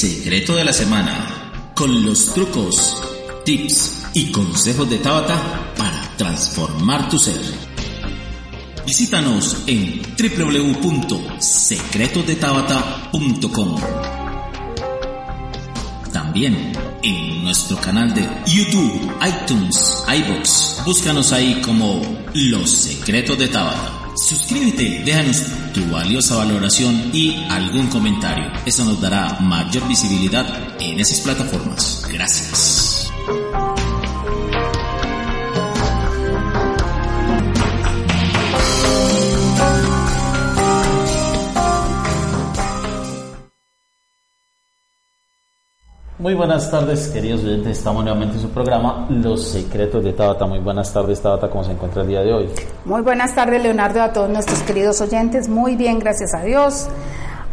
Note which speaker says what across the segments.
Speaker 1: Secreto de la semana, con los trucos, tips y consejos de Tabata para transformar tu ser. Visítanos en www.secretosdetabata.com. También en nuestro canal de YouTube, iTunes, iBox. Búscanos ahí como Los Secretos de Tabata. Suscríbete, déjanos tu valiosa valoración y algún comentario. Eso nos dará mayor visibilidad en esas plataformas. Gracias.
Speaker 2: Muy buenas tardes, queridos oyentes. Estamos nuevamente en su programa Los Secretos de Tabata. Muy buenas tardes, Tabata. ¿Cómo se encuentra el día de hoy?
Speaker 3: Muy buenas tardes, Leonardo, a todos nuestros queridos oyentes. Muy bien, gracias a Dios.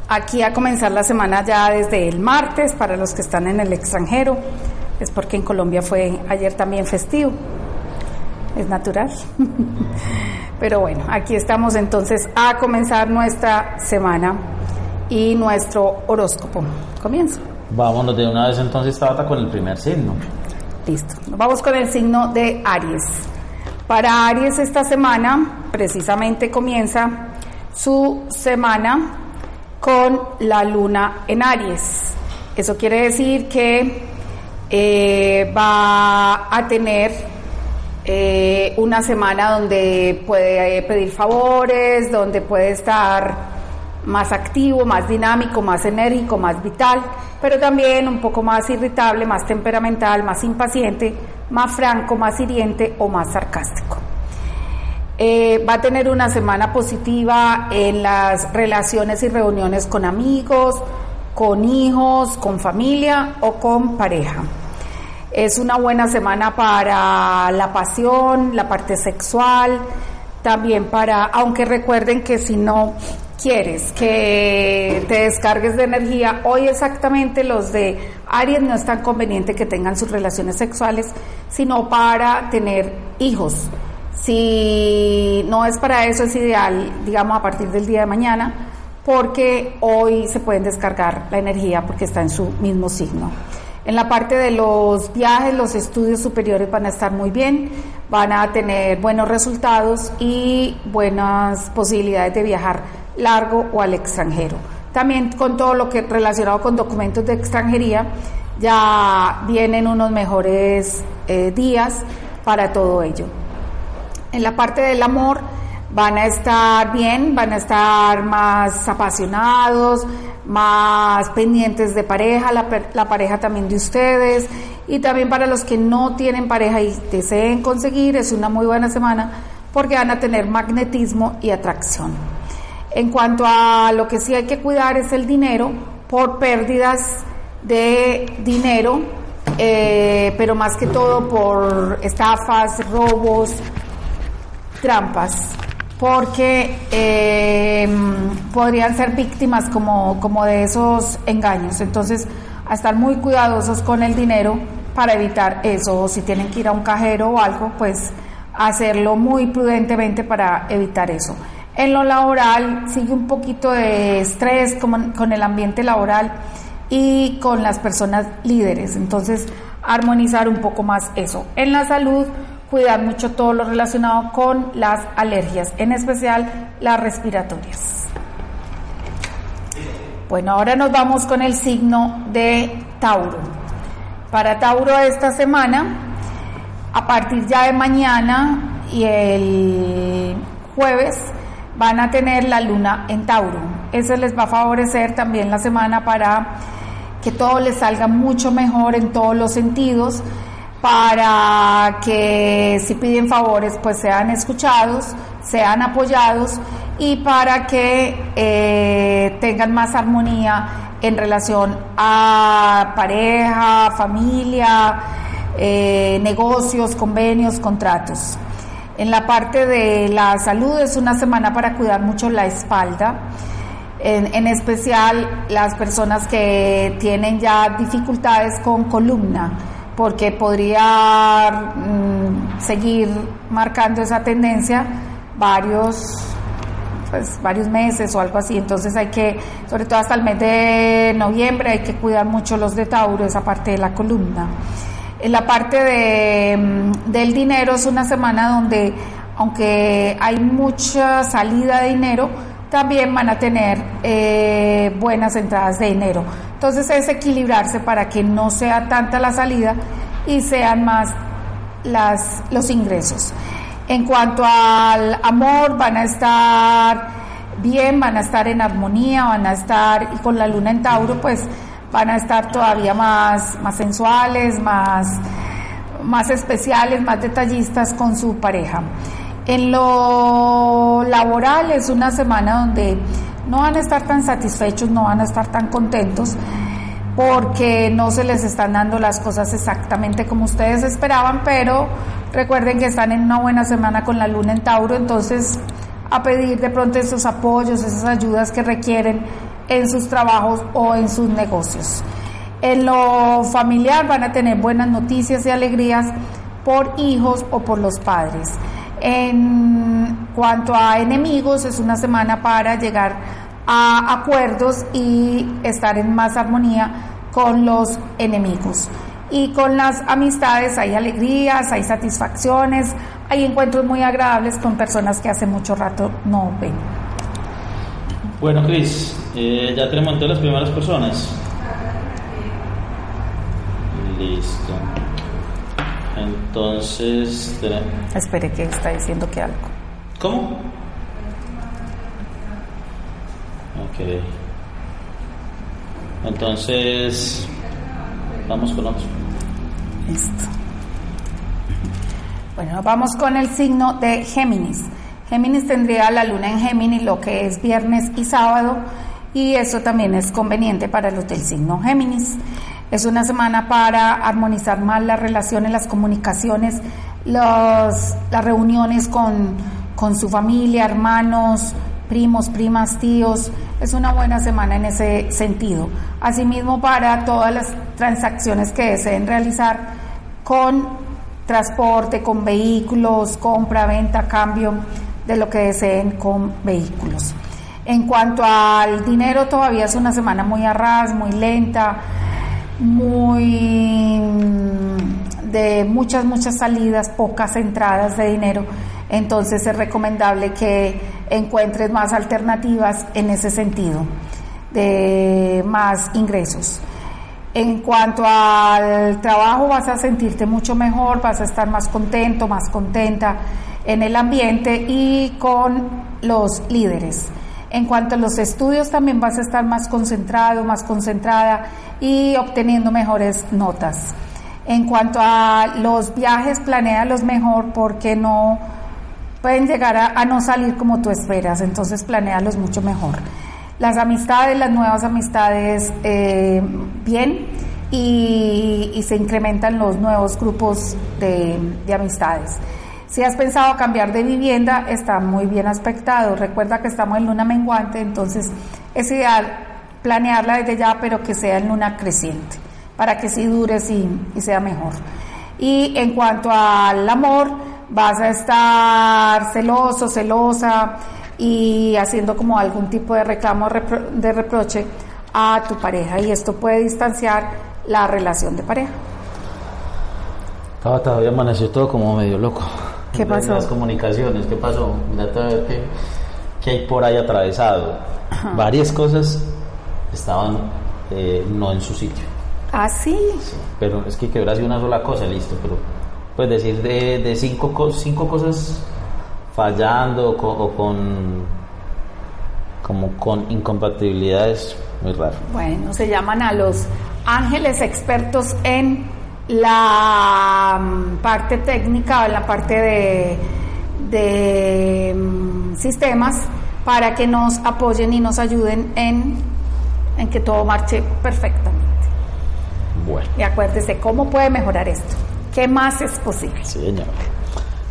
Speaker 3: Aquí a comenzar la semana ya desde el martes para los que están en el extranjero. Es porque en Colombia fue ayer también festivo. Es natural. Pero bueno, aquí estamos entonces a comenzar nuestra semana y nuestro horóscopo. Comienzo.
Speaker 2: Vámonos de una vez entonces, Tabata, con el primer signo.
Speaker 3: Listo. Vamos con el signo de Aries. Para Aries esta semana precisamente comienza su semana con la luna en Aries. Eso quiere decir que eh, va a tener eh, una semana donde puede pedir favores, donde puede estar más activo, más dinámico, más enérgico, más vital, pero también un poco más irritable, más temperamental, más impaciente, más franco, más hiriente o más sarcástico. Eh, va a tener una semana positiva en las relaciones y reuniones con amigos, con hijos, con familia o con pareja. Es una buena semana para la pasión, la parte sexual, también para, aunque recuerden que si no quieres que te descargues de energía, hoy exactamente los de Aries no es tan conveniente que tengan sus relaciones sexuales, sino para tener hijos. Si no es para eso, es ideal, digamos, a partir del día de mañana, porque hoy se pueden descargar la energía porque está en su mismo signo. En la parte de los viajes, los estudios superiores van a estar muy bien, van a tener buenos resultados y buenas posibilidades de viajar largo o al extranjero. También con todo lo que relacionado con documentos de extranjería, ya vienen unos mejores eh, días para todo ello. En la parte del amor van a estar bien, van a estar más apasionados, más pendientes de pareja, la, la, pareja también de ustedes y también para los que no tienen pareja y deseen conseguir, es una muy buena semana porque van a tener magnetismo y atracción. En cuanto a lo que sí hay que cuidar es el dinero por pérdidas de dinero, eh, pero más que todo por estafas, robos, trampas. porque eh, podrían ser víctimas como, como de esos engaños. Entonces, a estar muy cuidadosos con el dinero para evitar eso. Si tienen que ir a un cajero o algo, pues hacerlo muy prudentemente para evitar eso. En lo laboral sigue un poquito de estrés con, el ambiente laboral y con las personas líderes. Entonces, armonizar un poco más eso. En la salud, cuidar mucho todo lo relacionado con las alergias, en especial las respiratorias. Bueno, ahora nos vamos con el signo de Tauro. Para Tauro esta semana, a partir ya de mañana y el jueves, van a tener la luna en Tauro. Eso les va a favorecer también la semana para que todo les salga mucho mejor en todos los sentidos, para que si piden favores pues sean escuchados, sean apoyados y para que eh, tengan más armonía en relación a pareja, familia, eh, negocios, convenios, contratos. En la parte de la salud es una semana para cuidar mucho la espalda, en, especial las personas que tienen ya dificultades con columna porque podría mm, seguir marcando esa tendencia varios pues varios meses o algo así, entonces hay que, sobre todo hasta el mes de noviembre, hay que cuidar mucho los de Tauro, esa parte de la columna. En la parte de, mm, del dinero es una semana donde, aunque hay mucha salida de dinero, también van a tener eh, buenas entradas de dinero. Entonces es equilibrarse para que no sea tanta la salida y sean más las, los ingresos. En cuanto al amor, van a estar bien, van a estar en armonía, van a estar, con la luna en Tauro, pues van a estar todavía más, más sensuales, más, más especiales, más detallistas con su pareja. En lo laboral es una semana donde no van a estar tan satisfechos, no van a estar tan contentos porque no se les están dando las cosas exactamente como ustedes esperaban, pero recuerden que están en una buena semana con la luna en Tauro, entonces a pedir de pronto esos apoyos, esas ayudas que requieren en sus trabajos o en sus negocios. En lo familiar van a tener buenas noticias y alegrías por hijos o por los padres. En cuanto a enemigos, es una semana para llegar a acuerdos y estar en más armonía con los enemigos. Y con las amistades hay alegrías, hay satisfacciones, hay encuentros muy agradables con personas que hace mucho rato no ven.
Speaker 2: Bueno, Cris, eh, ya tenemos todas las primeras personas. Listo. Entonces, tenemos...
Speaker 3: Espere que está diciendo que algo.
Speaker 2: ¿Cómo? Ok. Entonces, vamos con otro.
Speaker 3: Listo. Bueno, vamos con el signo de Géminis. Géminis tendría la luna en Géminis lo que es viernes y sábado y eso también es conveniente para los del signo Géminis. Es una semana para armonizar más las relaciones, las comunicaciones, los, las reuniones con, con su familia, hermanos, primos, primas, tíos. Es una buena semana en ese sentido. Asimismo, para todas las transacciones que deseen realizar con transporte, con vehículos, compra, venta, cambio de lo que deseen con vehículos. En cuanto al dinero, todavía es una semana muy arras, muy lenta muy de muchas, muchas salidas, pocas entradas de dinero. Entonces es recomendable que encuentres más alternativas en ese sentido, de más ingresos. En cuanto al trabajo vas a sentirte mucho mejor, vas a estar más contento, más contenta en el ambiente y con los líderes. En cuanto a los estudios, también vas a estar más concentrado, más concentrada y obteniendo mejores notas. En cuanto a los viajes, los mejor porque no pueden llegar a, no salir como tú esperas, entonces planealos mucho mejor. Las amistades, las nuevas amistades, eh, bien, y, se incrementan los nuevos grupos de, de amistades. Si has pensado cambiar de vivienda, está muy bien aspectado. Recuerda que estamos en luna menguante, entonces es ideal planearla desde ya, pero que sea en luna creciente, para que sí dure y sea mejor. Y en cuanto al amor, vas a estar celoso, celosa y haciendo como algún tipo de reclamo de reproche a tu pareja y esto puede distanciar la relación de pareja.
Speaker 2: Estaba todavía amaneció todo como medio loco.
Speaker 3: ¿Qué pasó?
Speaker 2: Las comunicaciones, ¿qué pasó? Mira qué, qué hay por ahí atravesado. Varias cosas estaban eh, no en su sitio.
Speaker 3: ¿Ah, sí?
Speaker 2: Pero es que quebrase una sola cosa, listo, pero pues decir de, de cinco, cinco cosas fallando o con, como con incompatibilidades muy raro.
Speaker 3: Bueno, se llaman a los ángeles expertos en la mm, parte técnica o en la parte de, de mm, sistemas para que nos apoyen y nos ayuden en, en que todo marche perfectamente.
Speaker 2: Bueno.
Speaker 3: Y acuérdese cómo puede mejorar esto. ¿Qué más es posible?
Speaker 2: Sí, señor.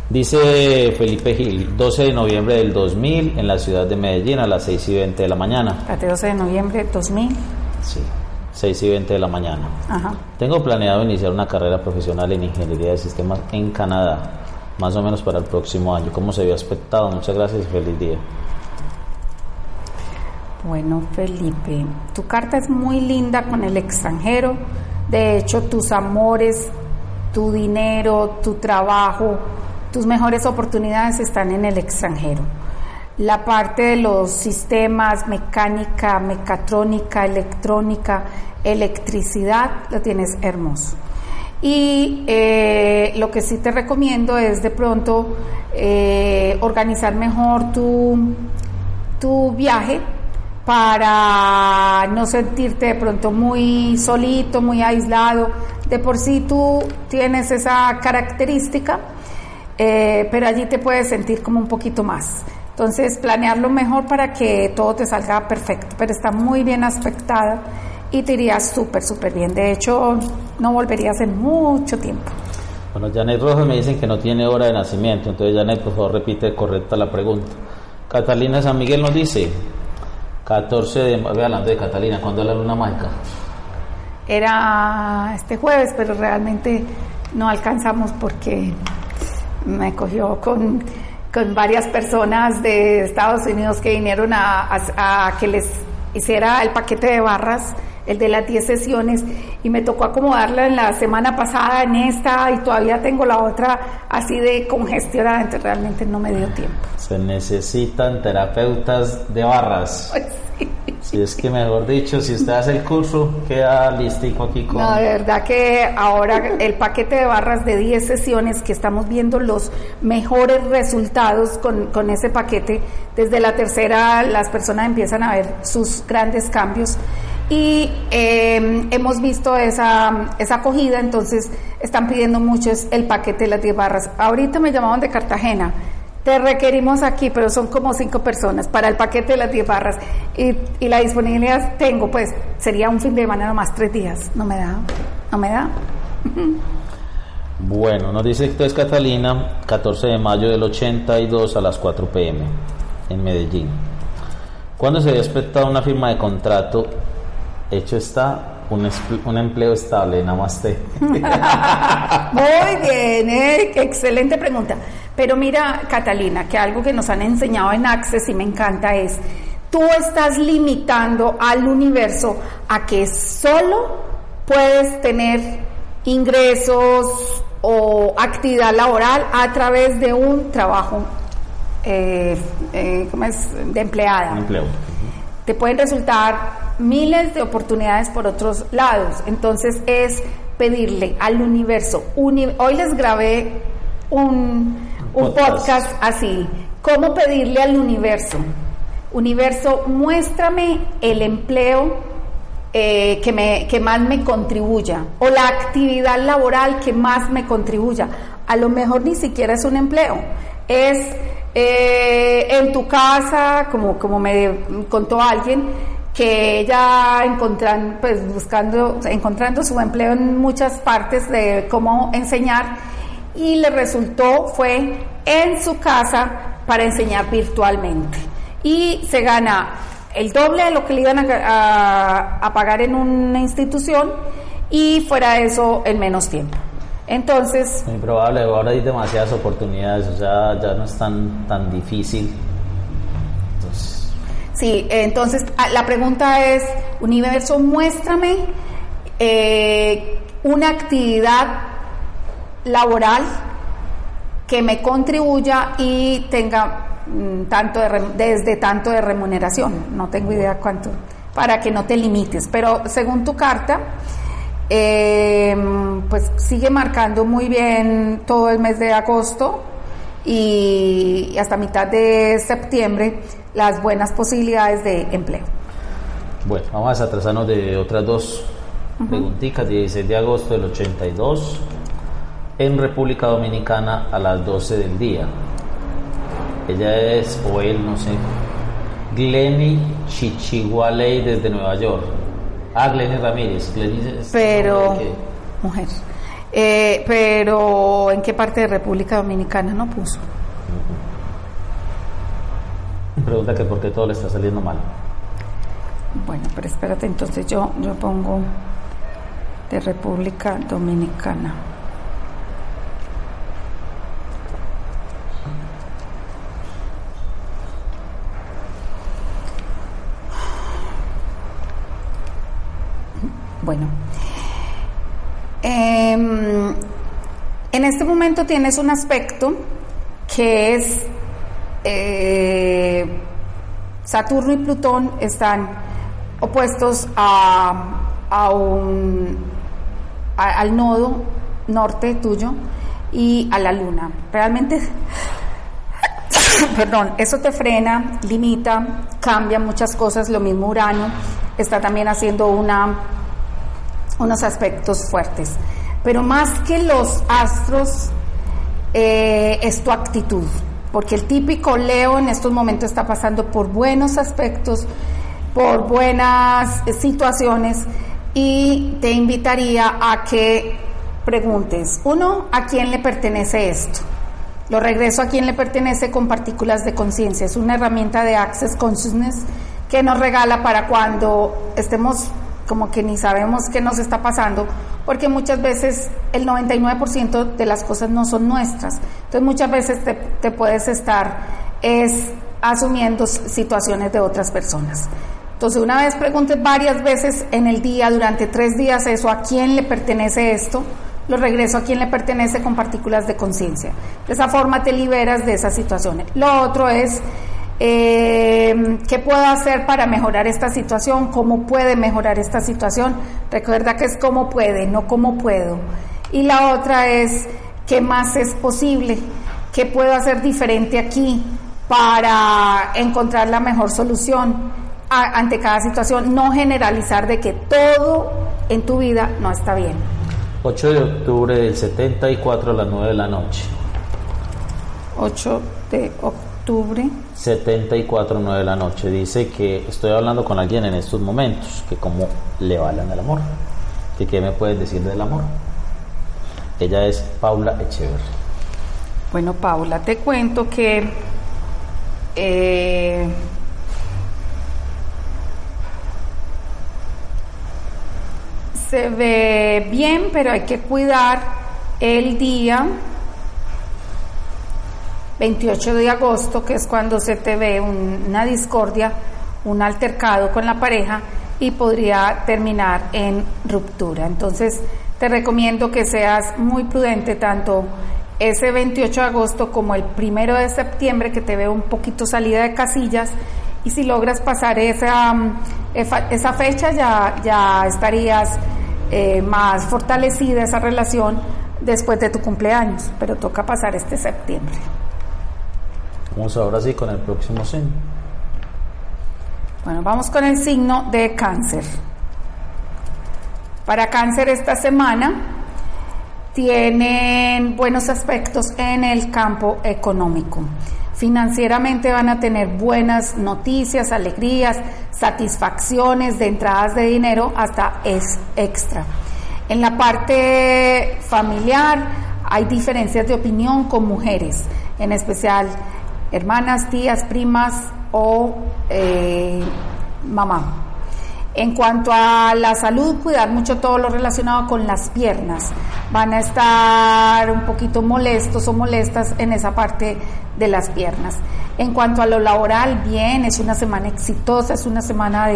Speaker 2: Dice Felipe Gil, 12 de noviembre del 2000 en la ciudad de Medellín a las 6 y 20 de la mañana.
Speaker 3: ¿Hasta 12 de noviembre del 2000?
Speaker 2: Sí, 6 y 20 de la mañana.
Speaker 3: Ajá.
Speaker 2: Tengo planeado iniciar una carrera profesional en ingeniería de sistemas en Canadá, más o menos para el próximo año. ¿Cómo se había expectado? Muchas gracias y feliz día.
Speaker 3: Bueno, Felipe, tu carta es muy linda con el extranjero. De hecho, tus amores tu dinero, tu trabajo, tus mejores oportunidades están en el extranjero. La parte de los sistemas, mecánica, mecatrónica, electrónica, electricidad, lo tienes hermoso. Y eh, lo que sí te recomiendo es de pronto eh, organizar mejor tu, tu viaje para no sentirte de pronto muy solito, muy aislado, de por sí tú tienes esa característica, eh, pero allí te puedes sentir como un poquito más. Entonces, planearlo mejor para que todo te salga perfecto, pero está muy bien aspectada y te iría súper, súper bien. De hecho, no volverías en mucho tiempo.
Speaker 2: Bueno, Janet Rojas me dicen que no tiene hora de nacimiento, entonces Janet, por favor, repite correcta la pregunta. Catalina San Miguel nos dice, 14 de... hablando de Catalina, ¿cuándo es la luna mágica?
Speaker 3: era este jueves, pero realmente no alcanzamos porque me cogió con, varias personas de Estados Unidos que vinieron a, que les hiciera el paquete de barras, el de las 10 sesiones, y me tocó acomodarla en la semana pasada en esta y todavía tengo la otra así de congestionada, entonces realmente no me dio tiempo.
Speaker 2: Se necesitan terapeutas de barras.
Speaker 3: Pues
Speaker 2: si es que, mejor dicho, si usted hace el curso, queda listico aquí con...
Speaker 3: No, de verdad que ahora el paquete de barras de 10 sesiones que estamos viendo los mejores resultados con, con ese paquete, desde la tercera las personas empiezan a ver sus grandes cambios y em, hemos visto esa, esa acogida, entonces están pidiendo mucho el paquete de las 10 barras. Ahorita me llamaban de Cartagena te requerimos aquí, pero son como cinco personas para el paquete de las 10 barras. Y, y, la disponibilidad tengo, pues sería un fin de semana nomás tres días. No me da, no me da.
Speaker 2: Bueno, nos dice es Catalina, 14 de mayo del 82 a las 4 pm en Medellín. ¿Cuándo se había expectado una firma de contrato? Hecho está un, un empleo estable, namaste.
Speaker 3: Muy bien, ¿eh? excelente pregunta. Pero mira, Catalina, que algo que nos han enseñado en Access y me encanta es, tú estás limitando al universo a que solo puedes tener ingresos o actividad laboral a través de un trabajo eh, eh, de empleada.
Speaker 2: Empleo.
Speaker 3: Te pueden resultar miles de oportunidades por otros lados. Entonces es pedirle al universo. hoy les grabé un, un podcast. así, cómo pedirle al universo, universo, muéstrame el empleo eh, que, me, que más me contribuya o la actividad laboral que más me contribuya. A lo mejor ni siquiera es un empleo, es eh, en tu casa, como, como me contó alguien, que ella encontran, pues buscando, encontrando su empleo en muchas partes de cómo enseñar y le resultó fue en su casa para enseñar virtualmente. Y se gana el doble de lo que le iban a, a pagar en una institución y fuera de eso en menos tiempo. Entonces...
Speaker 2: Muy probable, ahora hay demasiadas oportunidades, o sea, ya no es tan, tan difícil.
Speaker 3: Entonces... Sí, entonces ah, la pregunta es, universo, muéstrame eh, una actividad laboral que me contribuya y tenga mm, tanto desde tanto de remuneración, no tengo idea cuánto, para que no te limites, pero según tu carta, eh, pues sigue marcando muy bien todo el mes de agosto y hasta mitad de septiembre las buenas posibilidades de empleo.
Speaker 2: Bueno, vamos a atrasarnos de otras dos preguntitas. 16 de agosto del 82 en República Dominicana a las 12 del día. Ella es, o él, no sé, Glenny Chichihualey desde Nueva York. Ah, Glenny Ramírez.
Speaker 3: pero, mujer. Eh, pero, ¿en qué parte de República Dominicana no puso?
Speaker 2: Pregunta que por qué todo le está saliendo mal.
Speaker 3: Bueno, pero espérate, entonces yo, yo pongo de República Dominicana. Bueno, em, en este momento tienes un aspecto que es eh, Saturno y Plutón están opuestos a, al nodo norte tuyo y a la luna. Realmente, perdón, eso te frena, limita, cambia muchas cosas. Lo mismo Urano está también haciendo una unos aspectos fuertes. Pero más que los astros, eh, es tu actitud, porque el típico Leo en estos momentos está pasando por buenos aspectos, por buenas situaciones y te invitaría a que preguntes, uno, ¿a quién le pertenece esto? Lo regreso a quién le pertenece con partículas de conciencia. Es una herramienta de Access Consciousness que nos regala para cuando estemos como que ni sabemos qué nos está pasando, porque muchas veces el 99% de las cosas no son nuestras. Entonces muchas veces te, puedes estar es asumiendo situaciones de otras personas. Entonces una vez preguntes varias veces en el día, durante tres días, eso, ¿a quién le pertenece esto? Lo regreso a quién le pertenece con partículas de conciencia. De esa forma te liberas de esas situaciones. Lo otro es eh, ¿Qué puedo hacer para mejorar esta situación? ¿Cómo puede mejorar esta situación? Recuerda que es cómo puede, no cómo puedo. Y la otra es, ¿qué más es posible? ¿Qué puedo hacer diferente aquí para encontrar la mejor solución ante cada situación? No generalizar de que todo en tu vida no está bien.
Speaker 2: 8 de octubre del 74 a las 9 de la noche.
Speaker 3: 8 de octubre
Speaker 2: 74, 9 de la noche. Dice que estoy hablando con alguien en estos momentos, que cómo le valen el amor. Que qué me puedes decir del amor. Ella es Paula Echeverry.
Speaker 3: Bueno, Paula, te cuento que eh, se ve bien, pero hay que cuidar el día 28 de agosto, que es cuando se te ve una discordia, un altercado con la pareja y podría terminar en ruptura. Entonces, te recomiendo que seas muy prudente tanto ese 28 de agosto como el primero de septiembre, que te veo un poquito salida de casillas, y si logras pasar esa, esa fecha ya, ya estarías eh, más fortalecida esa relación después de tu cumpleaños, pero toca pasar este septiembre.
Speaker 2: Vamos ahora sí con el próximo signo.
Speaker 3: Bueno, vamos con el signo de cáncer. Para cáncer esta semana tienen buenos aspectos en el campo económico. Financieramente van a tener buenas noticias, alegrías, satisfacciones de entradas de dinero hasta es extra. En la parte familiar hay diferencias de opinión con mujeres, en especial hermanas, tías, primas o eh, mamá. En cuanto a la salud, cuidar mucho todo lo relacionado con las piernas. Van a estar un poquito molestos o molestas en esa parte de las piernas. En cuanto a lo laboral, bien, es una semana exitosa, es una semana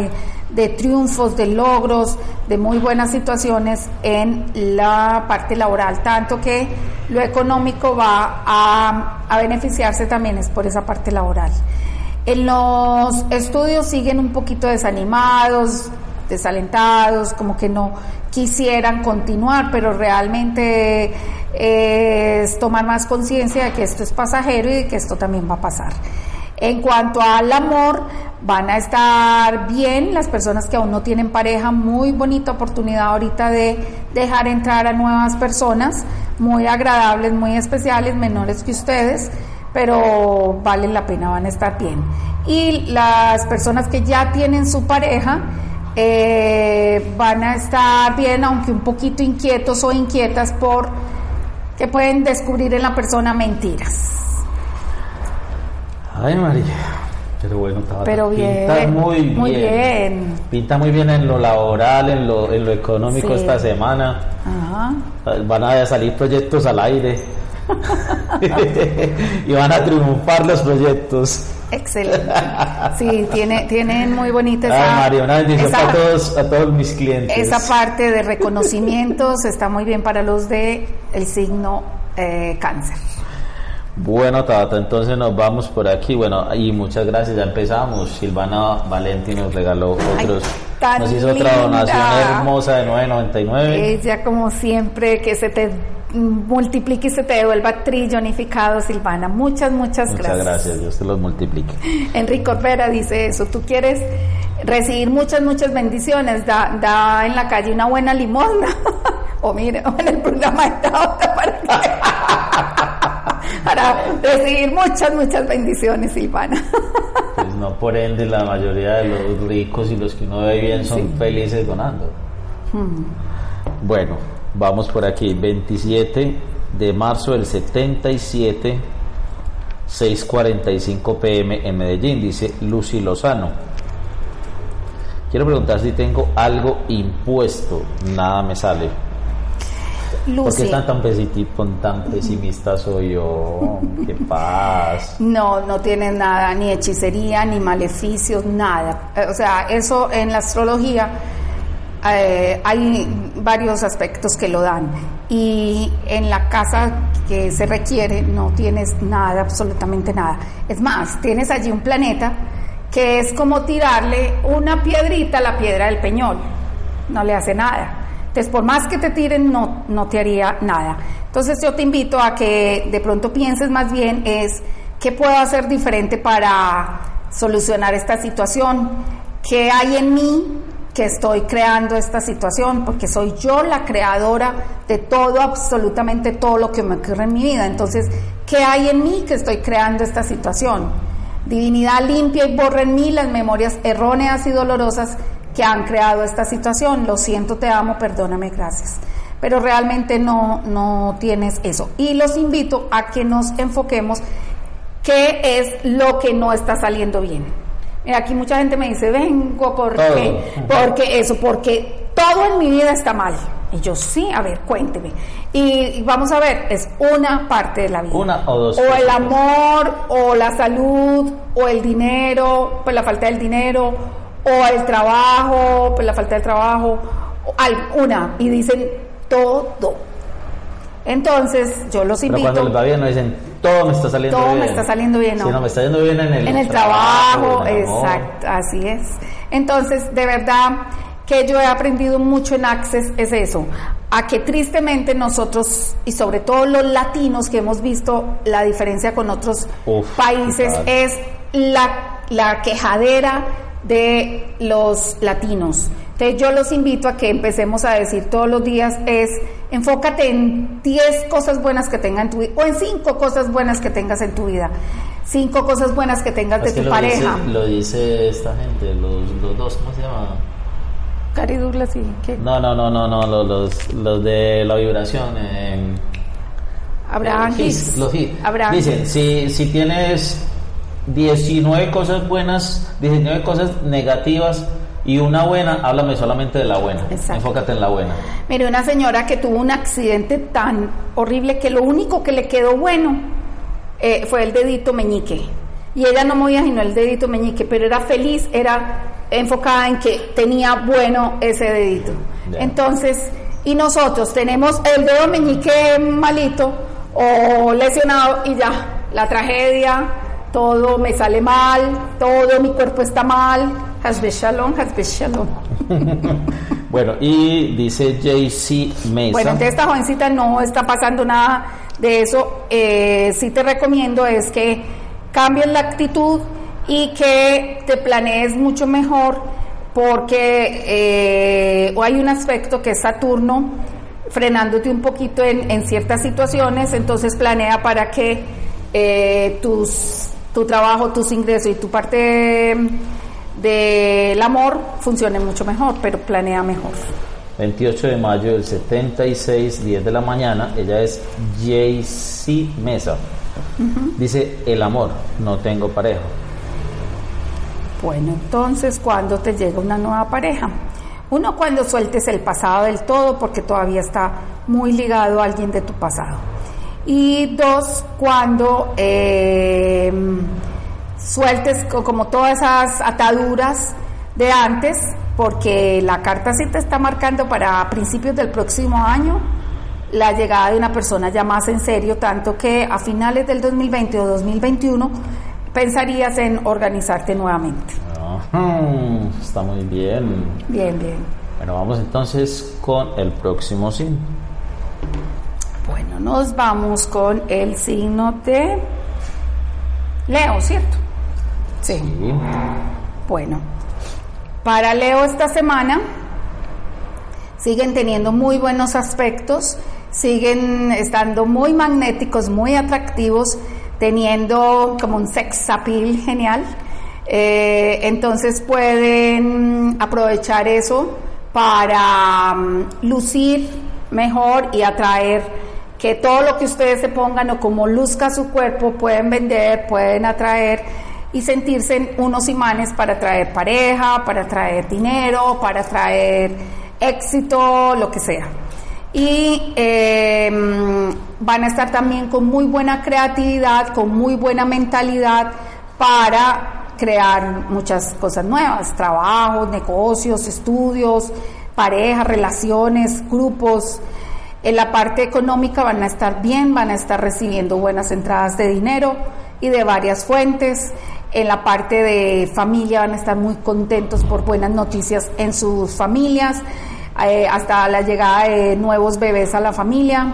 Speaker 3: de, triunfos, de logros, de muy buenas situaciones en la parte laboral, tanto que lo económico va a, a beneficiarse también es por esa parte laboral. En los estudios siguen un poquito desanimados, desalentados, como que no quisieran continuar, pero realmente eh, es tomar más conciencia de que esto es pasajero y de que esto también va a pasar. En cuanto al amor, van a estar bien las personas que aún no tienen pareja, muy bonita oportunidad ahorita de dejar entrar a nuevas personas, muy agradables, muy especiales, menores que ustedes pero valen la pena, van a estar bien. Y las personas que ya tienen su pareja eh, van a estar bien, aunque un poquito inquietos o inquietas por que pueden descubrir en la persona mentiras.
Speaker 2: Ay María, pero bueno,
Speaker 3: pero bien, pinta muy, bien.
Speaker 2: Pinta muy bien en lo laboral, en lo, en lo económico esta semana. Van a salir proyectos al aire. y van a triunfar los proyectos.
Speaker 3: Excelente. Sí, tiene, tienen muy bonita esa,
Speaker 2: a todos, a todos mis clientes.
Speaker 3: Esa parte de reconocimientos está muy bien para los de el signo eh, cáncer.
Speaker 2: Bueno, Tata, entonces nos vamos por aquí. Bueno, y muchas gracias, ya empezamos. Silvana Valenti nos regaló otros. Nos hizo otra donación hermosa de 9.99.
Speaker 3: Ella, como siempre, que se te multiplique y se te devuelva trillonificado, Silvana. Muchas, muchas,
Speaker 2: gracias. Muchas gracias, Dios te los multiplique.
Speaker 3: Enrico Vera dice eso, tú quieres recibir muchas, muchas bendiciones, da, da en la calle una buena limosna, o mire, en el programa de otra para, para recibir muchas, muchas bendiciones, Silvana.
Speaker 2: No por ende la mayoría de los ricos y los que uno ve bien son felices donando. Hmm. Bueno, Vamos por aquí, 27 de marzo del 77, 6:45 pm en Medellín, dice Lucy Lozano. Quiero preguntar si tengo algo impuesto, nada me sale. Lucy. ¿Por qué tan, tan, tan pesimista soy yo? ¿Qué paz?
Speaker 3: No, no tienes nada, ni hechicería, ni maleficios, nada. O sea, eso en la astrología eh, hay varios aspectos que lo dan y en la casa que se requiere no tienes nada, absolutamente nada. Es más, tienes allí un planeta que es como tirarle una piedrita a la piedra del peñol, no le hace nada. Entonces, por más que te tiren, no, no te haría nada. Entonces, yo te invito a que de pronto pienses más bien es, ¿qué puedo hacer diferente para solucionar esta situación? ¿Qué hay en mí que estoy creando esta situación, porque soy yo la creadora de todo, absolutamente todo lo que me ocurre en mi vida. Entonces, ¿qué hay en mí que estoy creando esta situación? Divinidad limpia y borra en mí las memorias erróneas y dolorosas que han creado esta situación. Lo siento, te amo, perdóname, gracias. Pero realmente no, no tienes eso. Y los invito a que nos enfoquemos qué es lo que no está saliendo bien aquí mucha gente me dice, vengo porque, porque eso, porque todo en mi vida está mal. Y yo, sí, a ver, cuénteme. Y vamos a ver, es una parte de la vida.
Speaker 2: Una o dos.
Speaker 3: O el amor, o la salud, o el dinero, pues la falta del dinero, o el trabajo, pues la falta del trabajo, o una. Y dicen todo. Entonces, yo los invito.
Speaker 2: Pero cuando les va bien, no dicen, todo me está saliendo
Speaker 3: bien.
Speaker 2: Todo
Speaker 3: me está saliendo bien, no.
Speaker 2: Si no, me está yendo bien en el,
Speaker 3: en el trabajo. exacto, así es. Entonces, de verdad que yo he aprendido mucho en Access es eso, a que tristemente nosotros, y sobre todo los latinos que hemos visto la diferencia con otros países, es la, la quejadera de los latinos. Entonces yo los invito a que empecemos a decir todos los días es enfócate en 10 cosas buenas que tengas en tu vida o en 5 cosas buenas que tengas en tu vida. 5 cosas buenas que tengas de tu pareja.
Speaker 2: lo dice esta gente, los, los dos, ¿cómo se llama?
Speaker 3: Cari Douglas y
Speaker 2: ¿qué? No, no, no, no, no, los, los, de la vibración.
Speaker 3: Abraham
Speaker 2: Eh,
Speaker 3: Hicks.
Speaker 2: los Hicks.
Speaker 3: Abraham
Speaker 2: Dicen, si, si tienes 19 cosas buenas, 19 cosas negativas y una buena, háblame solamente de la buena.
Speaker 3: Exacto.
Speaker 2: Enfócate en la buena.
Speaker 3: Mire, una señora que tuvo un accidente tan horrible que lo único que le quedó bueno eh, fue el dedito meñique. Y ella no movía sino el dedito meñique, pero era feliz, era enfocada en que tenía bueno ese dedito.
Speaker 2: Ya.
Speaker 3: Entonces, y nosotros tenemos el dedo meñique malito o lesionado y ya, la tragedia, todo me sale mal, todo mi cuerpo está mal. Hasbe shalom, hasbe shalom.
Speaker 2: Bueno, y dice JC Mesa.
Speaker 3: Bueno, entonces esta jovencita no está pasando nada de eso. Eh, sí te recomiendo es que cambies la actitud y que te planees mucho mejor porque eh, hay un aspecto que es Saturno frenándote un poquito en, en ciertas situaciones, entonces planea para que eh, tus, tu trabajo, tus ingresos y tu parte del amor funcione mucho mejor, pero planea mejor.
Speaker 2: 28 de mayo del 76, 10 de la mañana. Ella es JC Mesa. Dice, el amor, no tengo pareja.
Speaker 3: Bueno, entonces, ¿cuándo te llega una nueva pareja? Uno, cuando sueltes el pasado del todo, porque todavía está muy ligado a alguien de tu pasado. Y dos, cuando eh, sueltes co- como todas esas ataduras de antes, porque la carta sí te está marcando para principios del próximo año la llegada de una persona ya más en serio, tanto que a finales del 2020 o 2021 pensarías en organizarte nuevamente.
Speaker 2: Está muy bien.
Speaker 3: Bien, bien.
Speaker 2: Bueno, vamos entonces con el próximo signo.
Speaker 3: Nos vamos con el signo de Leo, ¿cierto? Sí.
Speaker 2: Sí.
Speaker 3: Bueno, para Leo esta semana siguen teniendo muy buenos aspectos, siguen estando muy magnéticos, muy atractivos, teniendo como un sex appeal genial. Eh, entonces pueden aprovechar eso para mm, lucir mejor y atraer que todo lo que ustedes se pongan o como luzca su cuerpo pueden vender, pueden atraer y sentirse unos imanes para traer pareja, para traer dinero, para traer éxito, lo que sea. Y eh, van a estar también con muy buena creatividad, con muy buena mentalidad para crear muchas cosas nuevas, trabajos, negocios, estudios, parejas, relaciones, grupos. En la parte económica van a estar bien, van a estar recibiendo buenas entradas de dinero y de varias fuentes. En la parte de familia van a estar muy contentos por buenas noticias en sus familias, eh, hasta la llegada de nuevos bebés a la familia.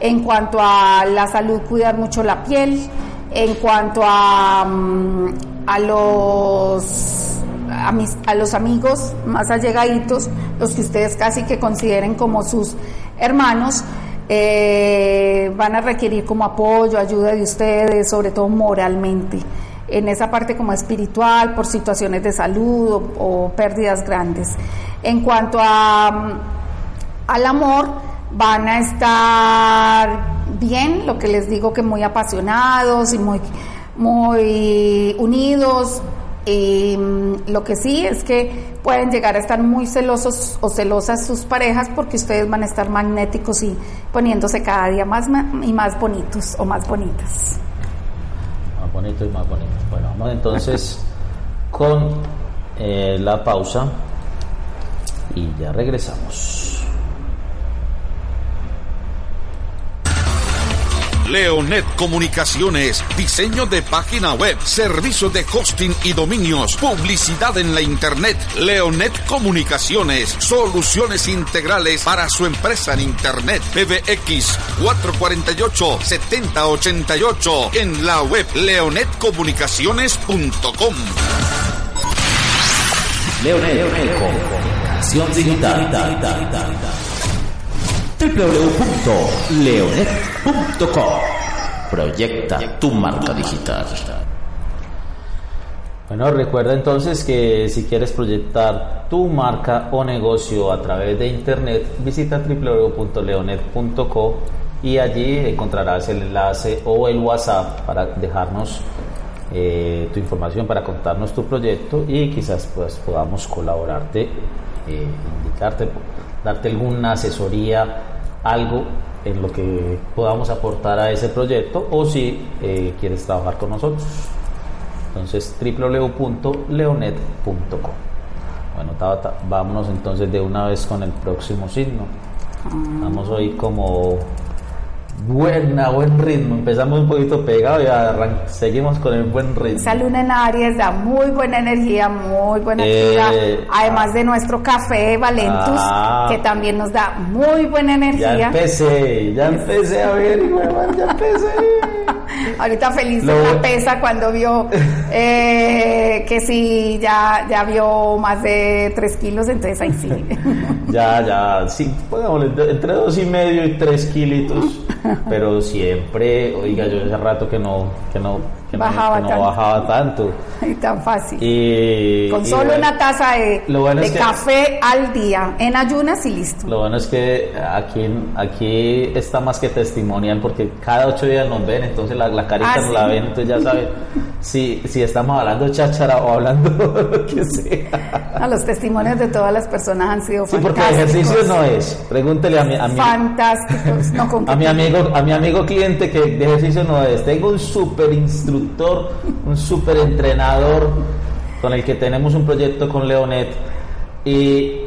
Speaker 3: En cuanto a la salud, cuidar mucho la piel. En cuanto a, mm, a los a, mis- a los amigos más allegaditos, los que ustedes casi que consideren como sus hermanos, eh, van a requerir como apoyo, ayuda de ustedes, sobre todo moralmente, en esa parte como espiritual, por situaciones de salud o, o pérdidas grandes. En cuanto a, mm, al amor, van a estar bien, lo que les digo que muy apasionados y muy, muy unidos. Mm, lo que sí es que pueden llegar a estar muy celosos o celosas sus parejas porque ustedes van a estar magnéticos y poniéndose cada día más y más bonitos o más bonitas.
Speaker 2: Más bonito y más bonito. Bueno, vamos entonces con eh, la pausa y ya regresamos.
Speaker 4: Leonet Comunicaciones, diseño de página web, servicios de hosting y dominios, publicidad en la internet. Leonet Comunicaciones, soluciones integrales para su empresa en internet. PBX 448-7088 en la web leonetcomunicaciones.com.
Speaker 1: Leonel, Comunicación Digital. www.leonet.com Proyecta tu marca digital.
Speaker 2: Bueno, recuerda entonces que si quieres proyectar tu marca o negocio a través de internet, visita www.leonet.co y allí encontrarás el enlace o el WhatsApp para dejarnos eh, tu información, para contarnos tu proyecto y quizás pues, podamos colaborarte, eh, indicarte, darte alguna asesoría, algo en lo que podamos aportar a ese proyecto o si eh, quieres trabajar con nosotros. Entonces www.leonet.com. Bueno, Tabata, vámonos entonces de una vez con el próximo signo. Vamos hoy como buena, buen ritmo. Empezamos un poquito pegado y seguimos con el buen ritmo.
Speaker 3: Esa luna en Aries da muy buena energía, muy buena actividad.
Speaker 2: Eh,
Speaker 3: Además de nuestro café Valentus,
Speaker 2: Ah.
Speaker 3: que también nos da muy buena
Speaker 2: Ya
Speaker 3: energía.
Speaker 2: empecé, ya empecé a ver, ya empecé.
Speaker 3: Ahorita feliz en la pesa cuando vio eh, que sí, ya, ya vio más de 3 kilos, entonces ahí sí.
Speaker 2: Ya, ya, sí, pongámosle de- entre dos y medio y tres kilitos, pero siempre, oiga, yo hace rato que no, que no, que no-
Speaker 3: Bajaba
Speaker 2: que no
Speaker 3: tanto.
Speaker 2: bajaba tanto.
Speaker 3: Y tan fácil.
Speaker 2: Y,
Speaker 3: Con
Speaker 2: y
Speaker 3: solo
Speaker 2: bueno,
Speaker 3: una taza de,
Speaker 2: bueno
Speaker 3: de
Speaker 2: es que-
Speaker 3: café al día, en ayunas y listo.
Speaker 2: Lo bueno es que aquí, aquí está más que testimonial porque cada ocho días nos ven, entonces la, la carita
Speaker 3: Ah,
Speaker 2: nos
Speaker 3: ¿sí?
Speaker 2: la ven, entonces ya saben si, si estamos hablando cháchara o hablando lo que sea.
Speaker 3: A los testimonios de todas las personas han sido
Speaker 2: Sí, porque
Speaker 3: fantásticos.
Speaker 2: ejercicio no es. Pregúntele a mi, a mi,
Speaker 3: Fantásticos. No, con
Speaker 2: a mi amigo, a mi amigo cliente que de ejercicio no es. Tengo un super instructor, un super entrenador con el que tenemos un proyecto con Leonet y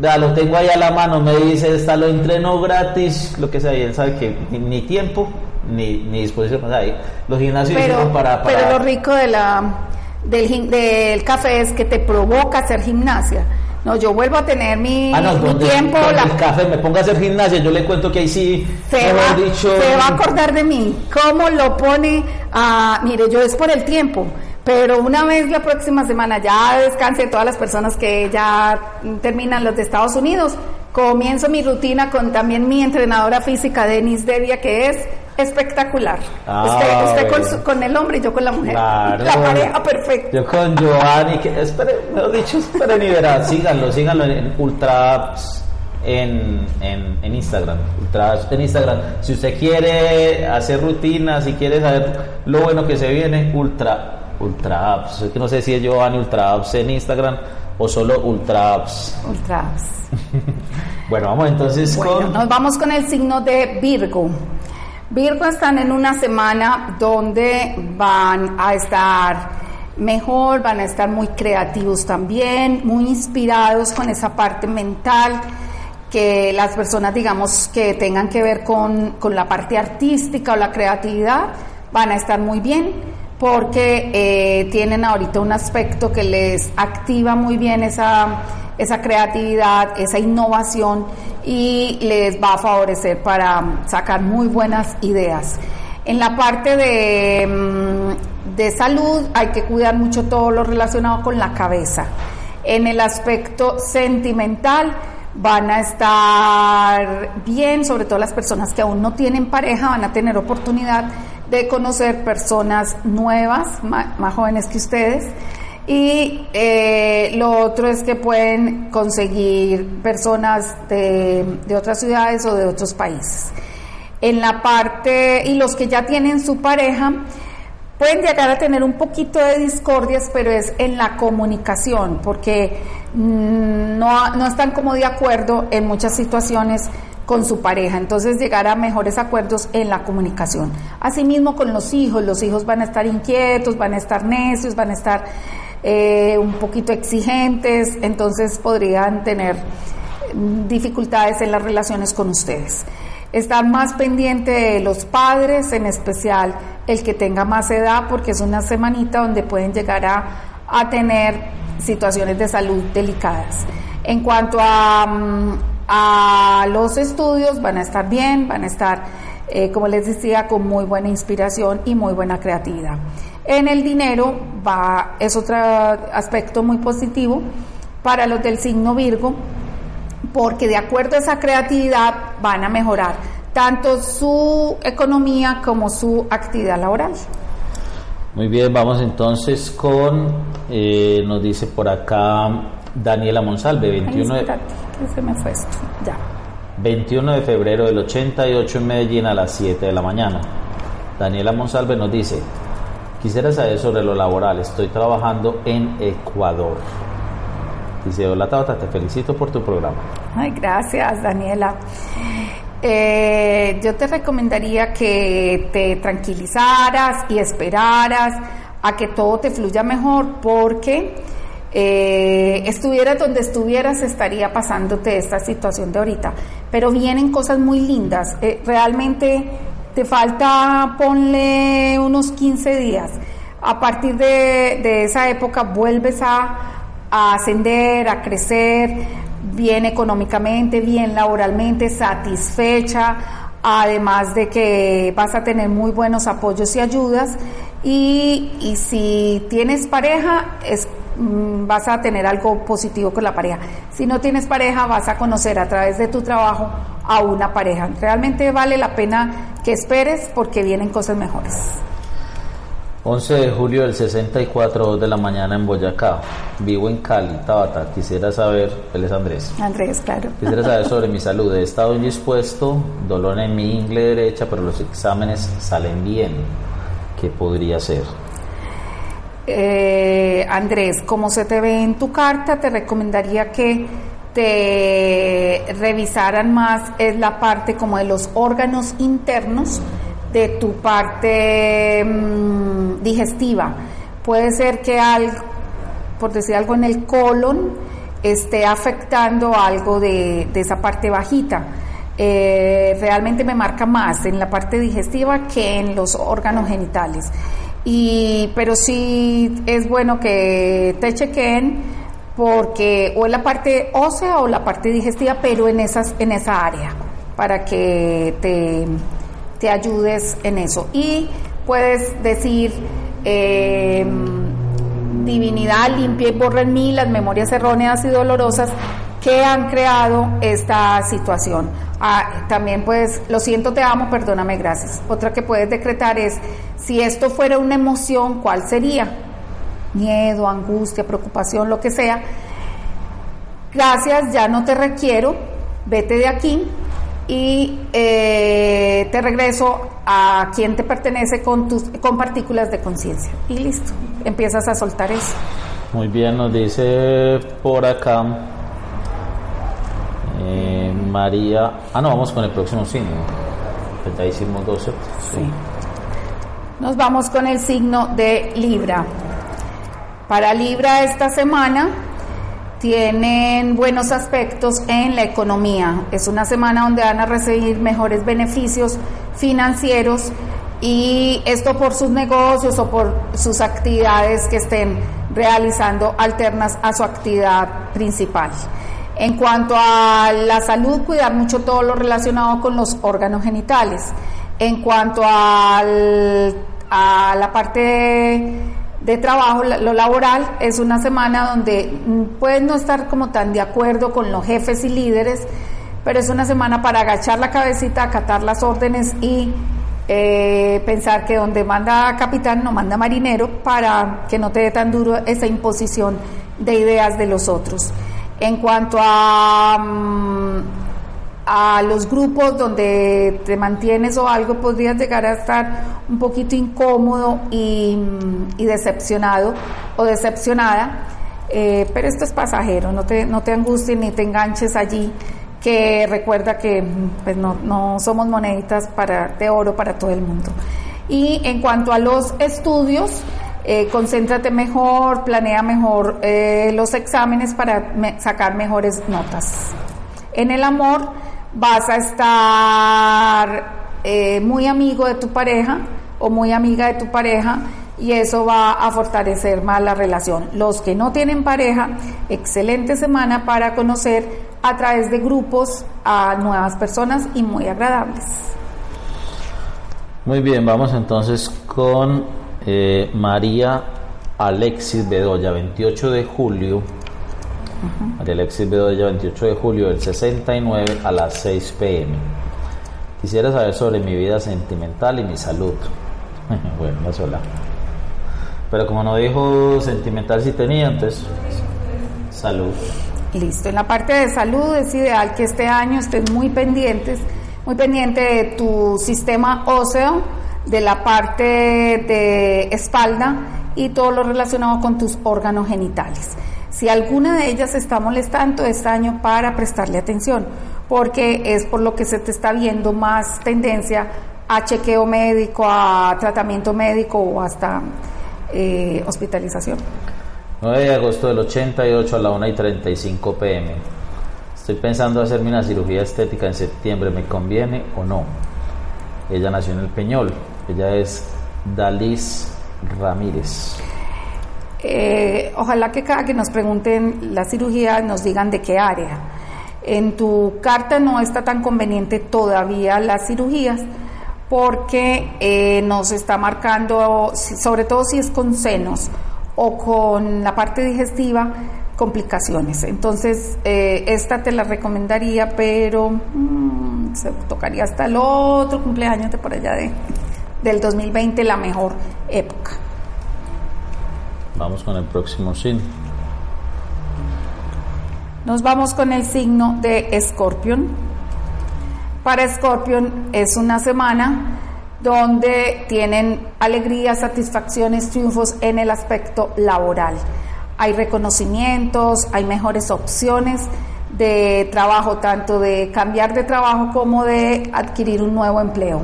Speaker 2: ya, lo tengo ahí a la mano, me dice, está lo entreno gratis, lo que sea, y él sabe que ni, ni tiempo ni, ni disposición, o sea, los gimnasios
Speaker 3: pero,
Speaker 2: para, para
Speaker 3: pero lo rico de la, del, del café es que te provoca hacer gimnasia. No, yo vuelvo a tener mi,
Speaker 2: Ah, no,
Speaker 3: mi tiempo. la-
Speaker 2: el café me ponga a hacer gimnasia, yo le cuento que ahí sí,
Speaker 3: se, va,
Speaker 2: dicho,
Speaker 3: se va a acordar de mí. ¿Cómo lo pone? a mire, yo es por el tiempo. Pero una vez la próxima semana ya descanse todas las personas que ya terminan los de Estados Unidos, comienzo mi rutina con también mi entrenadora física, Denis Devia, que es espectacular.
Speaker 2: Ah,
Speaker 3: usted usted con, su- con el hombre y yo con la mujer.
Speaker 2: Claro.
Speaker 3: La pareja perfecta.
Speaker 2: Yo con Giovanni, que espere, mejor dicho, esperen y verán, síganlo, síganlo en Ultra Apps en, en, en Instagram, Ultra Apps en Instagram. Si usted quiere hacer rutinas, si quiere saber lo bueno que se viene, Ultra, Ultra Apps. Que no sé si es Giovanni Ultra Apps en Instagram o solo Ultra Apps.
Speaker 3: Ultras.
Speaker 2: Bueno, vamos entonces
Speaker 3: Bueno,
Speaker 2: con...
Speaker 3: nos vamos con el signo de Virgo. Virgo están en una semana donde van a estar mejor, van a estar muy creativos también, muy inspirados con esa parte mental que las personas, digamos, que tengan que ver con, con la parte artística o la creatividad, van a estar muy bien porque eh, tienen ahorita un aspecto que les activa muy bien esa, esa creatividad, esa innovación y les va a favorecer para sacar muy buenas ideas. En la parte de, mm, de salud hay que cuidar mucho todo lo relacionado con la cabeza. En el aspecto sentimental van a estar bien, sobre todo las personas que aún no tienen pareja van a tener oportunidad de conocer personas nuevas, más, jóvenes que ustedes. Y eh, lo otro es que pueden conseguir personas de, otras ciudades o de otros países. En la parte, y los que ya tienen su pareja, pueden llegar a tener un poquito de discordias, pero es en la comunicación, porque mm, no, no están como de acuerdo en muchas situaciones con su pareja, entonces llegar a mejores acuerdos en la comunicación. Asimismo con los hijos, los hijos van a estar inquietos, van a estar necios, van a estar eh, un poquito exigentes, entonces podrían tener dificultades en las relaciones con ustedes. Estar más pendiente de los padres, en especial el que tenga más edad, porque es una semanita donde pueden llegar a, a tener situaciones de salud delicadas. En cuanto a, mm, a los estudios, van a estar bien, van a estar, eh, como les decía, con muy buena inspiración y muy buena creatividad. En el dinero va, es otro aspecto muy positivo para los del signo Virgo, porque de acuerdo a esa creatividad van a mejorar tanto su economía como su actividad laboral.
Speaker 2: Muy bien, vamos entonces con, eh, nos dice por acá Daniela Monsalve, 21 de,
Speaker 3: Ay, espérate, que se me fue esto. Ya.
Speaker 2: 21 de febrero del 88 en Medellín a las 7 de la mañana. Daniela Monsalve nos dice, quisiera saber sobre lo laboral, estoy trabajando en Ecuador. Dice, hola Tabata, te felicito por tu programa.
Speaker 3: Ay, gracias Daniela. Eh, yo te recomendaría que te tranquilizaras y esperaras a que todo te fluya mejor porque eh, estuvieras donde estuvieras estaría pasándote esta situación de ahorita. Pero vienen cosas muy lindas. Eh, realmente te falta, ponle unos 15 días. A partir de, esa época vuelves a, a ascender, a crecer bien económicamente, bien laboralmente, satisfecha, además de que vas a tener muy buenos apoyos y ayudas y, y si tienes pareja es, vas a tener algo positivo con la pareja. Si no tienes pareja vas a conocer a través de tu trabajo a una pareja. Realmente vale la pena que esperes porque vienen cosas mejores.
Speaker 2: 11 de julio del 64 de la mañana en Boyacá. Vivo en Cali, Tabata. Quisiera saber, él es Andrés.
Speaker 3: Andrés, claro.
Speaker 2: Quisiera saber sobre mi salud. He estado indispuesto, dolor en mi ingle derecha, pero los exámenes salen bien. ¿Qué podría ser?
Speaker 3: Eh, Andrés, como se te ve en tu carta, te recomendaría que te revisaran más es la parte como de los órganos internos de tu parte mm, digestiva. Puede ser que algo, por decir algo en el colon, esté afectando algo de, esa parte bajita. Eh, realmente me marca más en la parte digestiva que en los órganos genitales. Y, pero sí es bueno que te chequen porque o en la parte ósea o la parte digestiva, pero en, esas, en esa área, para que te, te ayudes en eso. Y puedes decir, eh, divinidad, limpia y borra en mí las memorias erróneas y dolorosas que han creado esta situación. Ah, también puedes, lo siento, te amo, perdóname, gracias. Otra que puedes decretar es, si esto fuera una emoción, ¿cuál sería? Miedo, angustia, preocupación, lo que sea. Gracias, ya no te requiero, vete de aquí, y eh, te regreso a quien te pertenece con, tus, con partículas de conciencia. Y listo, empiezas a soltar eso.
Speaker 2: Muy bien, nos dice por acá eh, María. Ah, no, vamos con el próximo signo. Ya hicimos 12. Sí.
Speaker 3: Nos vamos con el signo de Libra. Para Libra esta semana tienen buenos aspectos en la economía. Es una semana donde van a recibir mejores beneficios financieros y esto por sus negocios o por sus actividades que estén realizando alternas a su actividad principal. En cuanto a la salud, cuidar mucho todo lo relacionado con los órganos genitales. En cuanto a la parte de de trabajo, lo laboral, es una semana donde mm, puedes no estar como tan de acuerdo con los jefes y líderes, pero es una semana para agachar la cabecita, acatar las órdenes y eh, pensar que donde manda capitán no manda marinero para que no te dé tan duro esa imposición de ideas de los otros. En cuanto a... Mm, a los grupos donde te mantienes o algo, podrías llegar a estar un poquito incómodo y, decepcionado o decepcionada. Eh, pero esto es pasajero, no te, no te angusties ni te enganches allí, que recuerda que pues no, no somos moneditas para, de oro para todo el mundo. Y en cuanto a los estudios, eh, concéntrate mejor, planea mejor eh, los exámenes para sacar mejores notas. En el amor, vas a estar eh, muy amigo de tu pareja o muy amiga de tu pareja y eso va a fortalecer más la relación. Los que no tienen pareja, excelente semana para conocer a través de grupos a nuevas personas y muy agradables.
Speaker 2: Muy bien, vamos entonces con eh, María Alexis Bedoya, 28 de julio María Alexis Bedoya, 28 de julio del 69 a las 6 pm. Quisiera saber sobre mi vida sentimental y mi salud. bueno, no sola. Pero como no dijo sentimental si tenía, entonces salud.
Speaker 3: Listo. En la parte de salud es ideal que este año estés muy pendientes, muy pendiente de tu sistema óseo, de la parte de espalda y todo lo relacionado con tus órganos genitales. Si alguna de ellas está molestando este año para prestarle atención, porque es por lo que se te está viendo más tendencia a chequeo médico, a tratamiento médico o hasta eh, hospitalización.
Speaker 2: 9 de agosto del 88 a la 1 y 35 pm. Estoy pensando hacerme una cirugía estética en septiembre, ¿me conviene o no? Ella nació en el Peñol, ella es Dalis Ramírez.
Speaker 3: Eh, ojalá que cada que nos pregunten la cirugía nos digan de qué área. En tu carta no está tan conveniente todavía las cirugías porque eh, nos está marcando, sobre todo si es con senos, o con la parte digestiva complicaciones. Entonces, eh, esta te la recomendaría, pero mm, se tocaría hasta el otro cumpleaños de por allá de, del 2020, la mejor época.
Speaker 2: Vamos con el próximo signo.
Speaker 3: Nos vamos con el signo de Escorpión. Para Escorpión es una semana donde tienen alegrías, satisfacciones, triunfos en el aspecto laboral. Hay reconocimientos, hay mejores opciones de trabajo, tanto de cambiar de trabajo como de adquirir un nuevo empleo.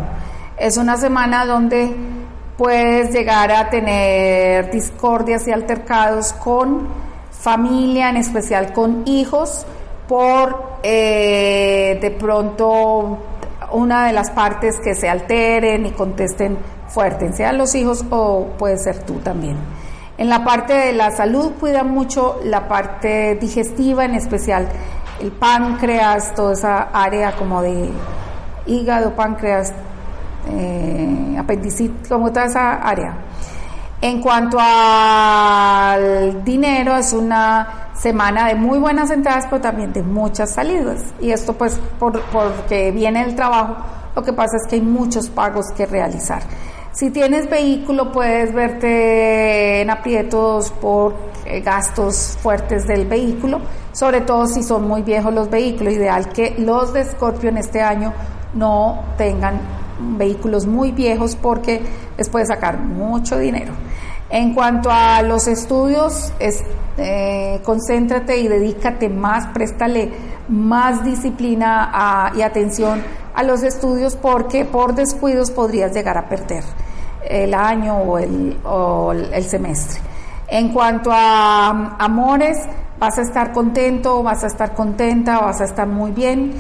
Speaker 3: Es una semana donde puedes llegar a tener discordias y altercados con familia, en especial con hijos, por eh, de pronto una de las partes que se alteren y contesten fuerte, sean los hijos o puede ser tú también. En la parte de la salud cuida mucho la parte digestiva, en especial el páncreas, toda esa área como de hígado, páncreas, eh, como toda esa área. En cuanto al dinero, es una semana de muy buenas entradas, pero también de muchas salidas. Y esto pues por, porque viene el trabajo, lo que pasa es que hay muchos pagos que realizar. Si tienes vehículo, puedes verte en aprietos por eh, gastos fuertes del vehículo, sobre todo si son muy viejos los vehículos. Ideal que los de Scorpio en este año no tengan vehículos muy viejos porque les puede sacar mucho dinero. En cuanto a los estudios, eh, concéntrate y dedícate más, préstale más disciplina y atención a los estudios porque por descuidos podrías llegar a perder el año o el, o el semestre. En cuanto a amores, vas a estar contento, vas a estar contenta, vas a estar muy bien,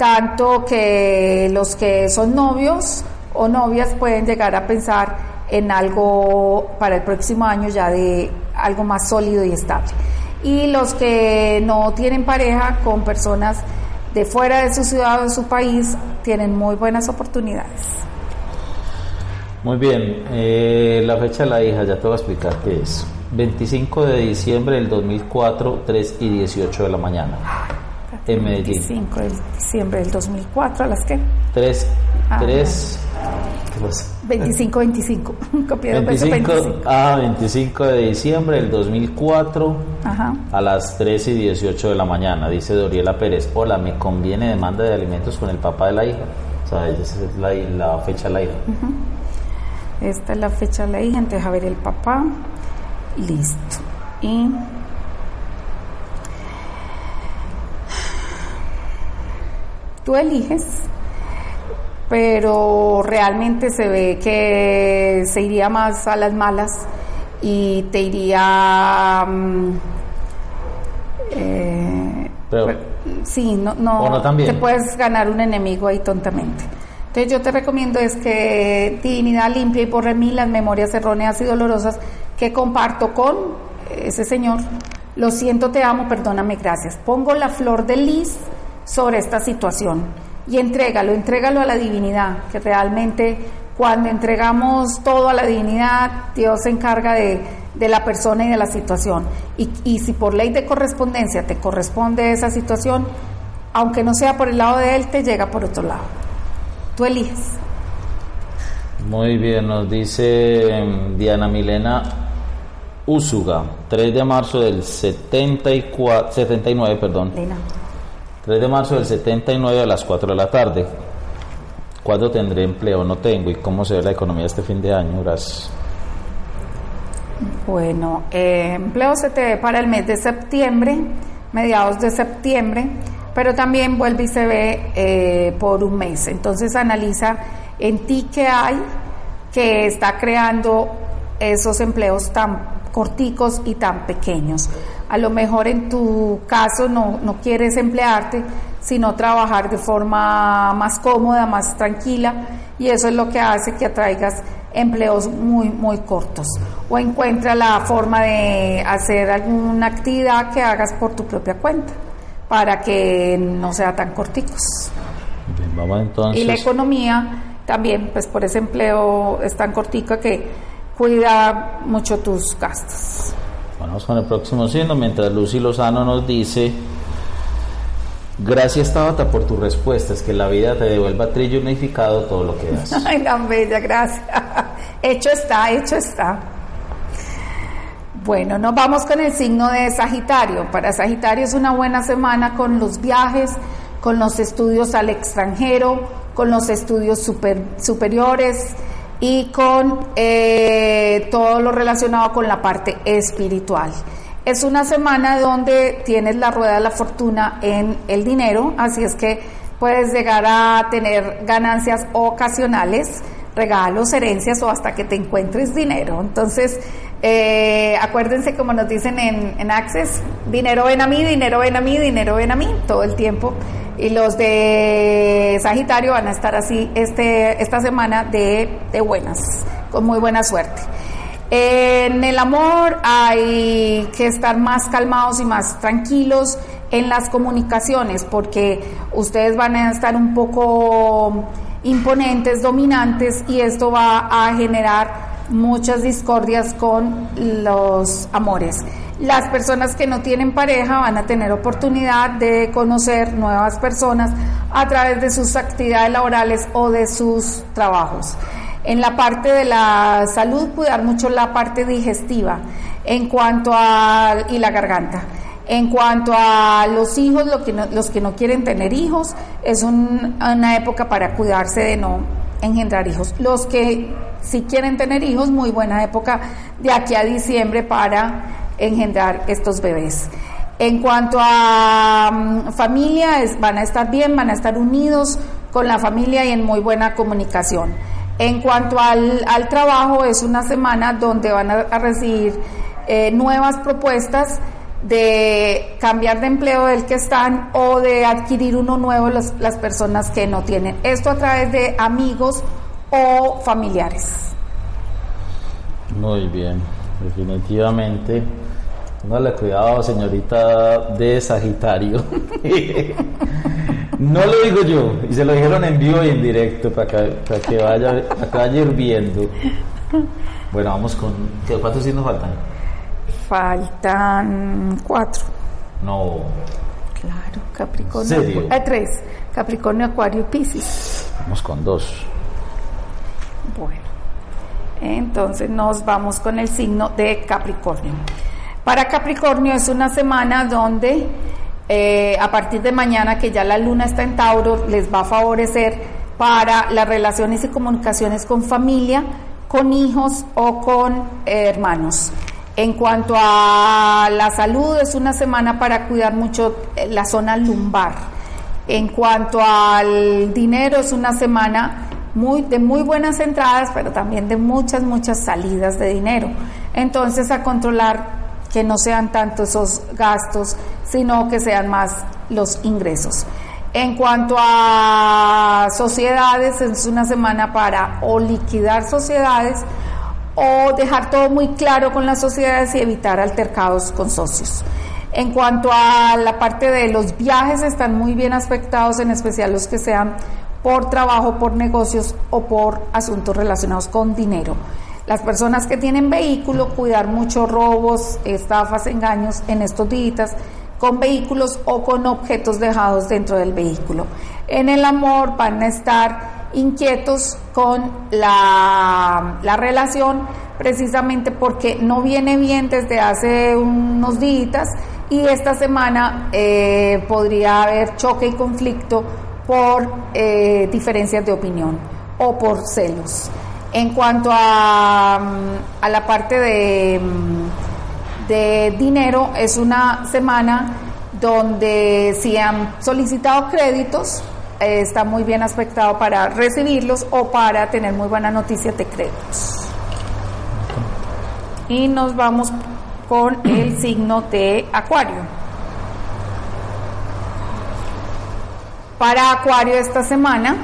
Speaker 3: tanto que los que son novios o novias pueden llegar a pensar en algo para el próximo año ya de algo más sólido y estable. Y los que no tienen pareja con personas de fuera de su ciudad o de su país tienen muy buenas oportunidades.
Speaker 2: Muy bien, eh, la fecha de la hija, ya te voy a explicar qué es. 25 de diciembre del 2004, 3 y 18 de la mañana. En Medellín.
Speaker 3: 25 de diciembre del 2004, ¿a las qué?
Speaker 2: 3, 3,
Speaker 3: 25, 25.
Speaker 2: 25, Ah, 25 de diciembre del 2004 a las 3 y 18 de la mañana. Dice Doriela Pérez: Hola, me conviene demanda de alimentos con el papá de la hija. O sea, esa es la, fecha de la hija.
Speaker 3: Esta es la fecha de la hija. Entonces, a ver el papá. Listo. Y. Tú eliges pero realmente se ve que se iría más a las malas y te iría... Mm, eh,
Speaker 2: pero,
Speaker 3: sí, no, no, te puedes ganar un enemigo ahí tontamente. Entonces yo te recomiendo es que dignidad limpia y por mí las memorias erróneas y dolorosas que comparto con ese señor. Lo siento, te amo, perdóname, gracias. Pongo la flor de lis sobre esta situación y entrégalo, entrégalo a la divinidad, que realmente cuando entregamos todo a la divinidad, Dios se encarga de, la persona y de la situación. Y, y, si por ley de correspondencia te corresponde esa situación, aunque no sea por el lado de Él, te llega por otro lado. Tú eliges.
Speaker 2: Muy bien, nos dice em, Diana Milena Úsuga, 3 de marzo del 74, 79, perdón. 3 de marzo del 79 a las 4 de la tarde. ¿Cuándo tendré empleo? No tengo. ¿Y cómo se ve la economía este fin de año? Gracias.
Speaker 3: Bueno, eh, empleo se te ve para el mes de septiembre, mediados de septiembre, pero también vuelve y se ve eh, por un mes. Entonces analiza en ti qué hay que está creando esos empleos tan corticos y tan pequeños. A lo mejor en tu caso no, no quieres emplearte, sino trabajar de forma más cómoda, más tranquila, y eso es lo que hace que atraigas empleos muy, muy cortos. O encuentra la forma de hacer alguna actividad que hagas por tu propia cuenta, para que no sea tan corticos.
Speaker 2: vamos entonces.
Speaker 3: Y la economía también, pues por ese empleo es tan cortica que cuida mucho tus gastos.
Speaker 2: Vamos con el próximo signo, mientras Lucy Lozano nos dice, gracias Tabata por tus respuestas, que la vida te devuelva trillo unificado todo lo que das.
Speaker 3: Ay, tan bella, gracias. hecho está, hecho está. Bueno, nos vamos con el signo de Sagitario. Para Sagitario es una buena semana con los viajes, con los estudios al extranjero, con los estudios super, superiores, y con eh, todo lo relacionado con la parte espiritual. Es una semana donde tienes la rueda de la fortuna en el dinero, así es que puedes llegar a tener ganancias ocasionales, regalos, herencias o hasta que te encuentres dinero. Entonces, eh, acuérdense como nos dicen en, en Access, dinero ven a mí, dinero ven a mí, dinero ven a mí, todo el tiempo y los de Sagitario van a estar así este, esta semana de, de buenas, con muy buena suerte. En el amor hay que estar más calmados y más tranquilos en las comunicaciones porque ustedes van a estar un poco imponentes, dominantes y esto va a generar muchas discordias con los amores. Las personas que no tienen pareja van a tener oportunidad de conocer nuevas personas a través de sus actividades laborales o de sus trabajos. En la parte de la salud, cuidar mucho la parte digestiva en cuanto a y la garganta. En cuanto a los hijos, los que no quieren tener hijos, es una época para cuidarse de no engendrar hijos. Los que si quieren tener hijos, muy buena época de aquí a diciembre para engendrar estos bebés. En cuanto a mm, familia, van a estar bien, van a estar unidos con la familia y en muy buena comunicación. En cuanto al, trabajo, es una semana donde van a, recibir eh, nuevas propuestas de cambiar de empleo del que están o de adquirir uno nuevo las personas que no tienen. Esto a través de amigos o familiares.
Speaker 2: Muy bien, definitivamente le cuidado, señorita de Sagitario. no lo digo yo, y se lo dijeron en vivo y en directo para que, para que vaya, vaya hirviendo. Bueno, vamos con. ¿Cuántos signos faltan?
Speaker 3: Faltan cuatro.
Speaker 2: No.
Speaker 3: Claro, Capricornio. Eh, tres. Capricornio, Acuario y Piscis.
Speaker 2: Vamos con dos.
Speaker 3: Bueno. Entonces nos vamos con el signo de Capricornio. Para Capricornio es una semana donde eh, a partir de mañana que ya la luna está en Tauro les va a favorecer para las relaciones y comunicaciones con familia, con hijos o con eh, hermanos. En cuanto a la salud, es una semana para cuidar mucho eh, la zona lumbar. En cuanto al dinero, es una semana muy, de muy buenas entradas, pero también de muchas, muchas salidas de dinero. Entonces, a controlar que no sean tanto esos gastos, sino que sean más los ingresos. En cuanto a sociedades, es una semana para o liquidar sociedades o dejar todo muy claro con las sociedades y evitar altercados con socios. En cuanto a la parte de los viajes, están muy bien aspectados, en especial los que sean por trabajo, por negocios o por asuntos relacionados con dinero. Las personas que tienen vehículo, cuidar mucho robos, estafas, engaños en estos días con vehículos o con objetos dejados dentro del vehículo. En el amor van a estar inquietos con la, la relación precisamente porque no viene bien desde hace unos días y esta semana eh, podría haber choque y conflicto por eh, diferencias de opinión o por celos. En cuanto a, a la parte de, de dinero, es una semana donde si han solicitado créditos, eh, está muy bien aspectado para recibirlos o para tener muy buenas noticias de créditos. Y nos vamos con el signo de Acuario. Para Acuario esta semana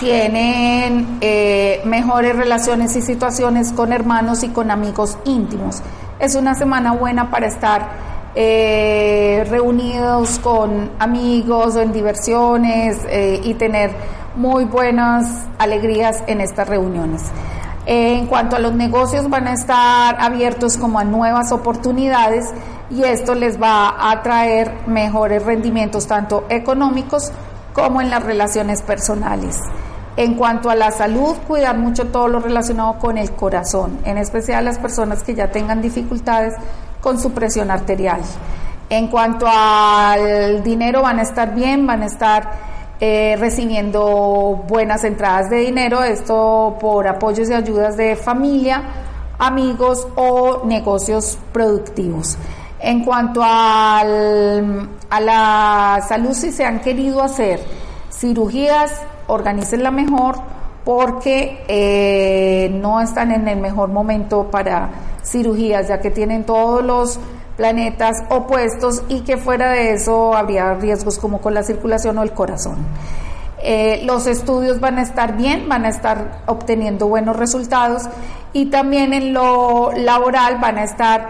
Speaker 3: tienen eh, mejores relaciones y situaciones con hermanos y con amigos íntimos. Es una semana buena para estar eh, reunidos con amigos en diversiones eh, y tener muy buenas alegrías en estas reuniones. En cuanto a los negocios, van a estar abiertos como a nuevas oportunidades y esto les va a traer mejores rendimientos tanto económicos como en las relaciones personales. En cuanto a la salud, cuidar mucho todo lo relacionado con el corazón, en especial las personas que ya tengan dificultades con su presión arterial. En cuanto al dinero, van a estar bien, van a estar eh, recibiendo buenas entradas de dinero, esto por apoyos y ayudas de familia, amigos o negocios productivos. En cuanto a la salud, si se han querido hacer cirugías, organícenla mejor porque eh, no están en el mejor momento para cirugías, ya que tienen todos los planetas opuestos y que fuera de eso habría riesgos como con la circulación o el corazón. Eh, los estudios van a estar bien, van a estar obteniendo buenos resultados y también en lo laboral van a estar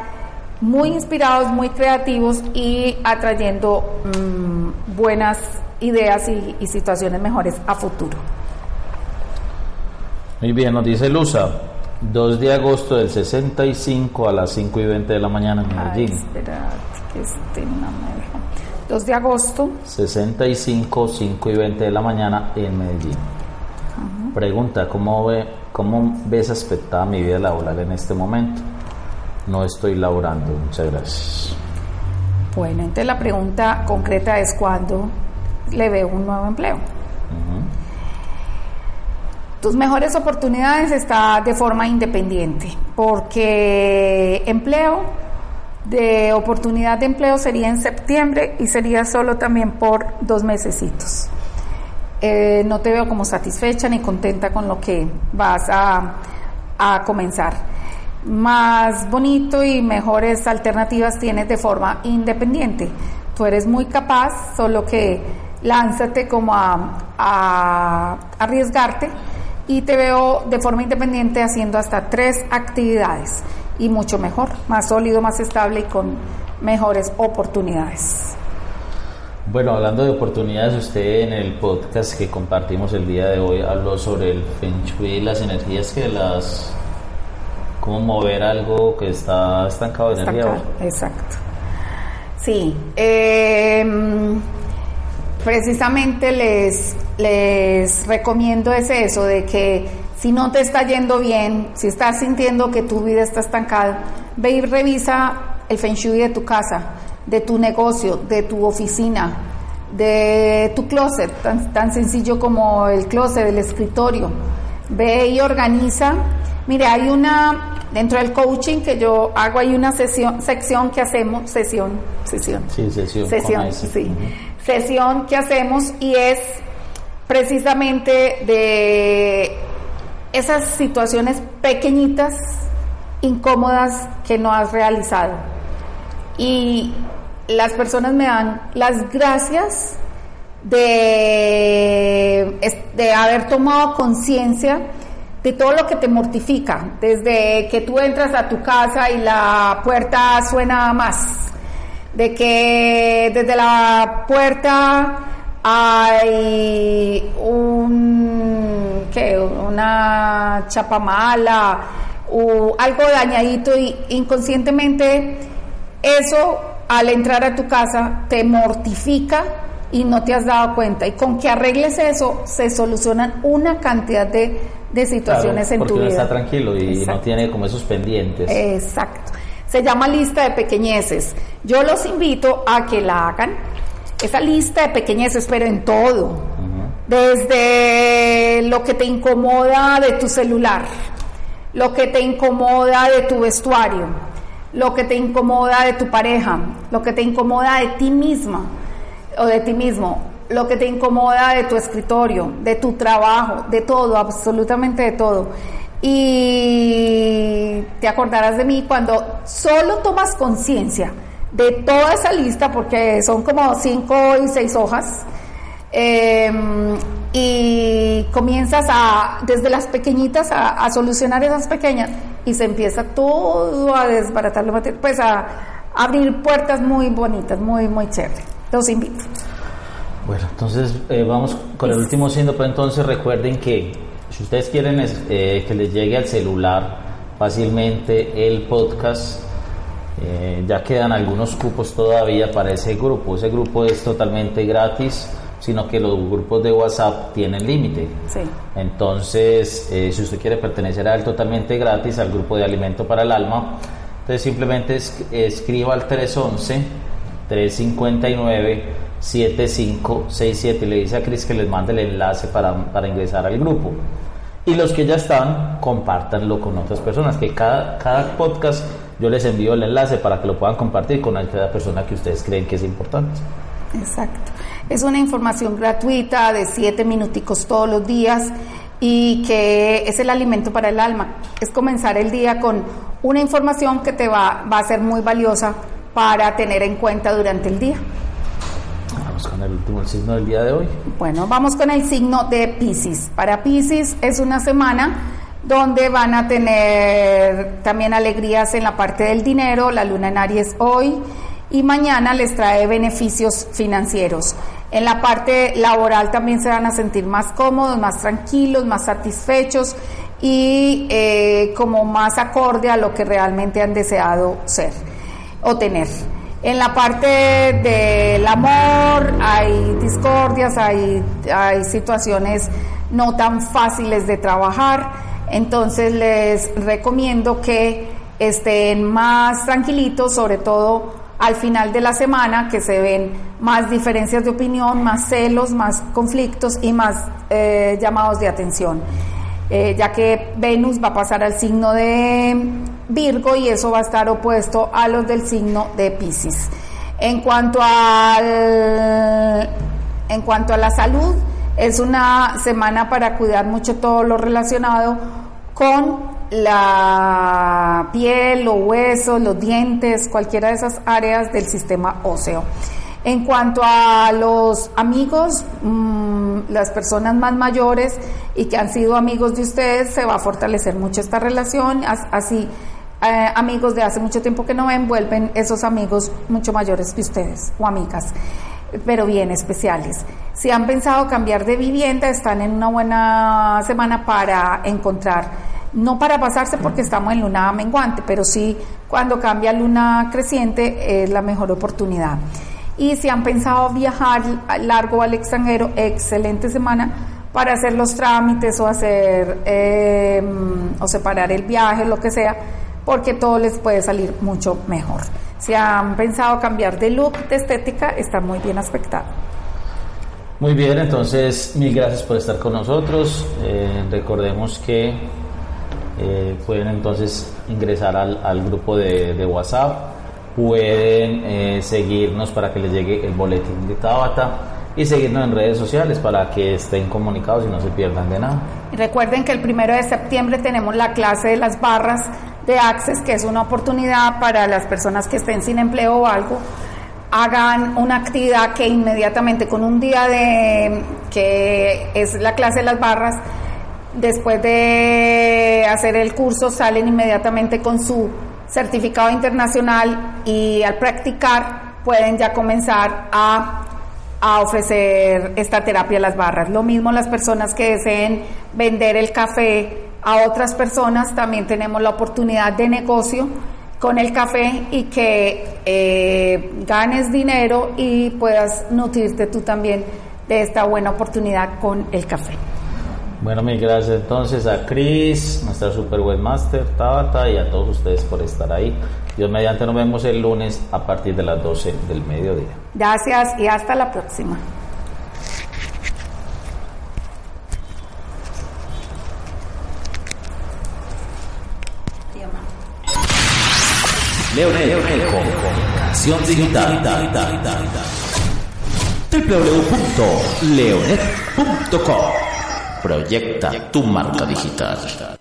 Speaker 3: muy inspirados, muy creativos y atrayendo mm, buenas ideas y, y situaciones mejores a futuro.
Speaker 2: Muy bien, nos dice Luza, 2 de agosto del 65 a las 5 y 20 de la mañana en Medellín.
Speaker 3: Ay, espera, que este no me deja. 2 de agosto.
Speaker 2: 65, 5 y 20 de la mañana en Medellín. Pregunta, ¿cómo, ve, ¿cómo ves aspectada mi vida laboral en este momento? No estoy laborando, muchas gracias.
Speaker 3: Bueno, entonces la pregunta concreta es cuándo le veo un nuevo empleo. Tus mejores oportunidades está de forma independiente, porque empleo, de oportunidad de empleo sería en septiembre y sería solo también por dos mesecitos. Eh, no te veo como satisfecha ni contenta con lo que vas a, a comenzar. Más bonito y mejores alternativas tienes de forma independiente. Tú eres muy capaz, solo que lánzate como a, a arriesgarte y te veo de forma independiente haciendo hasta tres actividades y mucho mejor, más sólido, más estable y con mejores oportunidades.
Speaker 2: Bueno, hablando de oportunidades, usted en el podcast que compartimos el día de hoy habló sobre el Feng Shui y las energías que las... cómo mover algo que está estancado de energía.
Speaker 3: Exacto. Sí, eh, precisamente les, les recomiendo es eso, de que si no te está yendo bien, si estás sintiendo que tu vida está estancada, ve y revisa el feng shui de tu casa, de tu negocio, de tu oficina, de tu closet, tan, tan sencillo como el closet, del escritorio. Ve y organiza. Mire, hay una, dentro del coaching que yo hago, hay una sesión, sección que hacemos, sesión, sesión.
Speaker 2: Sí, sesión.
Speaker 3: Sesión, sí. Sesión que hacemos y es precisamente de esas situaciones pequeñitas, incómodas que no has realizado. Y las personas me dan las gracias de, de haber tomado conciencia de todo lo que te mortifica, desde que tú entras a tu casa y la puerta suena más, de que desde la puerta hay un ¿qué? una chapa mala o algo dañadito y inconscientemente eso al entrar a tu casa te mortifica y no te has dado cuenta. Y con que arregles eso, se solucionan una cantidad de, de situaciones
Speaker 2: Claro,
Speaker 3: en tu
Speaker 2: porque uno
Speaker 3: vida.
Speaker 2: está tranquilo y no tiene como esos pendientes.
Speaker 3: Exacto. Se llama lista de pequeñeces. Yo los invito a que la hagan. Esa lista de pequeñeces, pero en todo. Desde lo que te incomoda de tu celular, lo que te incomoda de tu vestuario, lo que te incomoda de tu pareja, lo que te incomoda de ti misma o de ti mismo, lo que te incomoda de tu escritorio, de tu trabajo, de todo, absolutamente de todo. Y te acordarás de mí cuando solo tomas conciencia de toda esa lista, porque son como cinco y seis hojas, eh, y comienzas a, desde las pequeñitas, a, a solucionar esas pequeñas, y se empieza todo a desbaratar pues a abrir puertas muy bonitas, muy, muy chévere. Los invito.
Speaker 2: Bueno, entonces eh, vamos con el último signo, pero entonces recuerden que si ustedes quieren es- eh, que les llegue al celular fácilmente el podcast, eh, ya quedan algunos cupos todavía para ese grupo. Ese grupo es totalmente gratis, sino que los grupos de WhatsApp tienen límite.
Speaker 3: Sí.
Speaker 2: Entonces, eh, si usted quiere pertenecer a él totalmente gratis, al grupo de Alimento para el Alma, entonces simplemente es- escriba al 311-359-7567 y le dice a Cris que les mande el enlace para, para ingresar al grupo. Y los que ya están, compártanlo con otras personas, que cada, cada podcast yo les envío el enlace para que lo puedan compartir con cada persona que ustedes creen que es importante.
Speaker 3: Exacto. Es una información gratuita de siete minuticos todos los días y que es el alimento para el alma. Es comenzar el día con una información que te va, va a ser muy valiosa para tener en cuenta durante el día.
Speaker 2: Con el último signo del día de hoy.
Speaker 3: Bueno, vamos con el signo de Pisces. Para Pisces es una semana donde van a tener también alegrías en la parte del dinero, la luna en Aries hoy y mañana les trae beneficios financieros. En la parte laboral también se van a sentir más cómodos, más tranquilos, más satisfechos y eh, como más acorde a lo que realmente han deseado ser o tener. En la parte del amor hay discordias, hay, hay situaciones no tan fáciles de trabajar, entonces les recomiendo que estén más tranquilitos, sobre todo al final de la semana, que se ven más diferencias de opinión, más celos, más conflictos y más eh, llamados de atención. Eh, ya que Venus va a pasar al signo de Virgo y eso va a estar opuesto a los del signo de Pisces. En cuanto en cuanto a la salud, es una semana para cuidar mucho todo lo relacionado con la piel, los huesos, los dientes, cualquiera de esas áreas del sistema óseo. En cuanto a los amigos, mmm, las personas más mayores y que han sido amigos de ustedes, se va a fortalecer mucho esta relación, así eh, amigos de hace mucho tiempo que no ven, vuelven esos amigos mucho mayores que ustedes o amigas, pero bien especiales. Si han pensado cambiar de vivienda, están en una buena semana para encontrar, no para pasarse porque estamos en luna menguante, pero sí cuando cambia luna creciente es la mejor oportunidad. Y si han pensado viajar largo al extranjero, excelente semana para hacer los trámites o hacer eh, o separar el viaje, lo que sea, porque todo les puede salir mucho mejor. Si han pensado cambiar de look, de estética, está muy bien aspectado.
Speaker 2: Muy bien, entonces mil gracias por estar con nosotros. Eh, recordemos que eh, pueden entonces ingresar al, grupo de, WhatsApp, pueden eh, seguirnos para que les llegue el boletín de Tabata y seguirnos en redes sociales para que estén comunicados y no se pierdan de nada.
Speaker 3: Recuerden que el primero de septiembre tenemos la clase de las barras de Access, que es una oportunidad para las personas que estén sin empleo o algo, hagan una actividad que inmediatamente con un día de que es la clase de las barras, después de hacer el curso salen inmediatamente con su certificado internacional y al practicar pueden ya comenzar a a ofrecer esta terapia a las barras. Lo mismo las personas que deseen vender el café a otras personas, también tenemos la oportunidad de negocio con el café y que eh, ganes dinero y puedas nutrirte tú también de esta buena oportunidad con el café.
Speaker 2: Bueno, mil gracias entonces a Chris, nuestra super webmaster, Tabata y a todos ustedes por estar ahí. Dios mediante nos vemos el lunes a partir de las 12 del mediodía.
Speaker 3: Gracias y hasta la próxima.
Speaker 1: Leonel, Leonel Comunicación Digital. www.leonet.com Proyecta tu marca digital.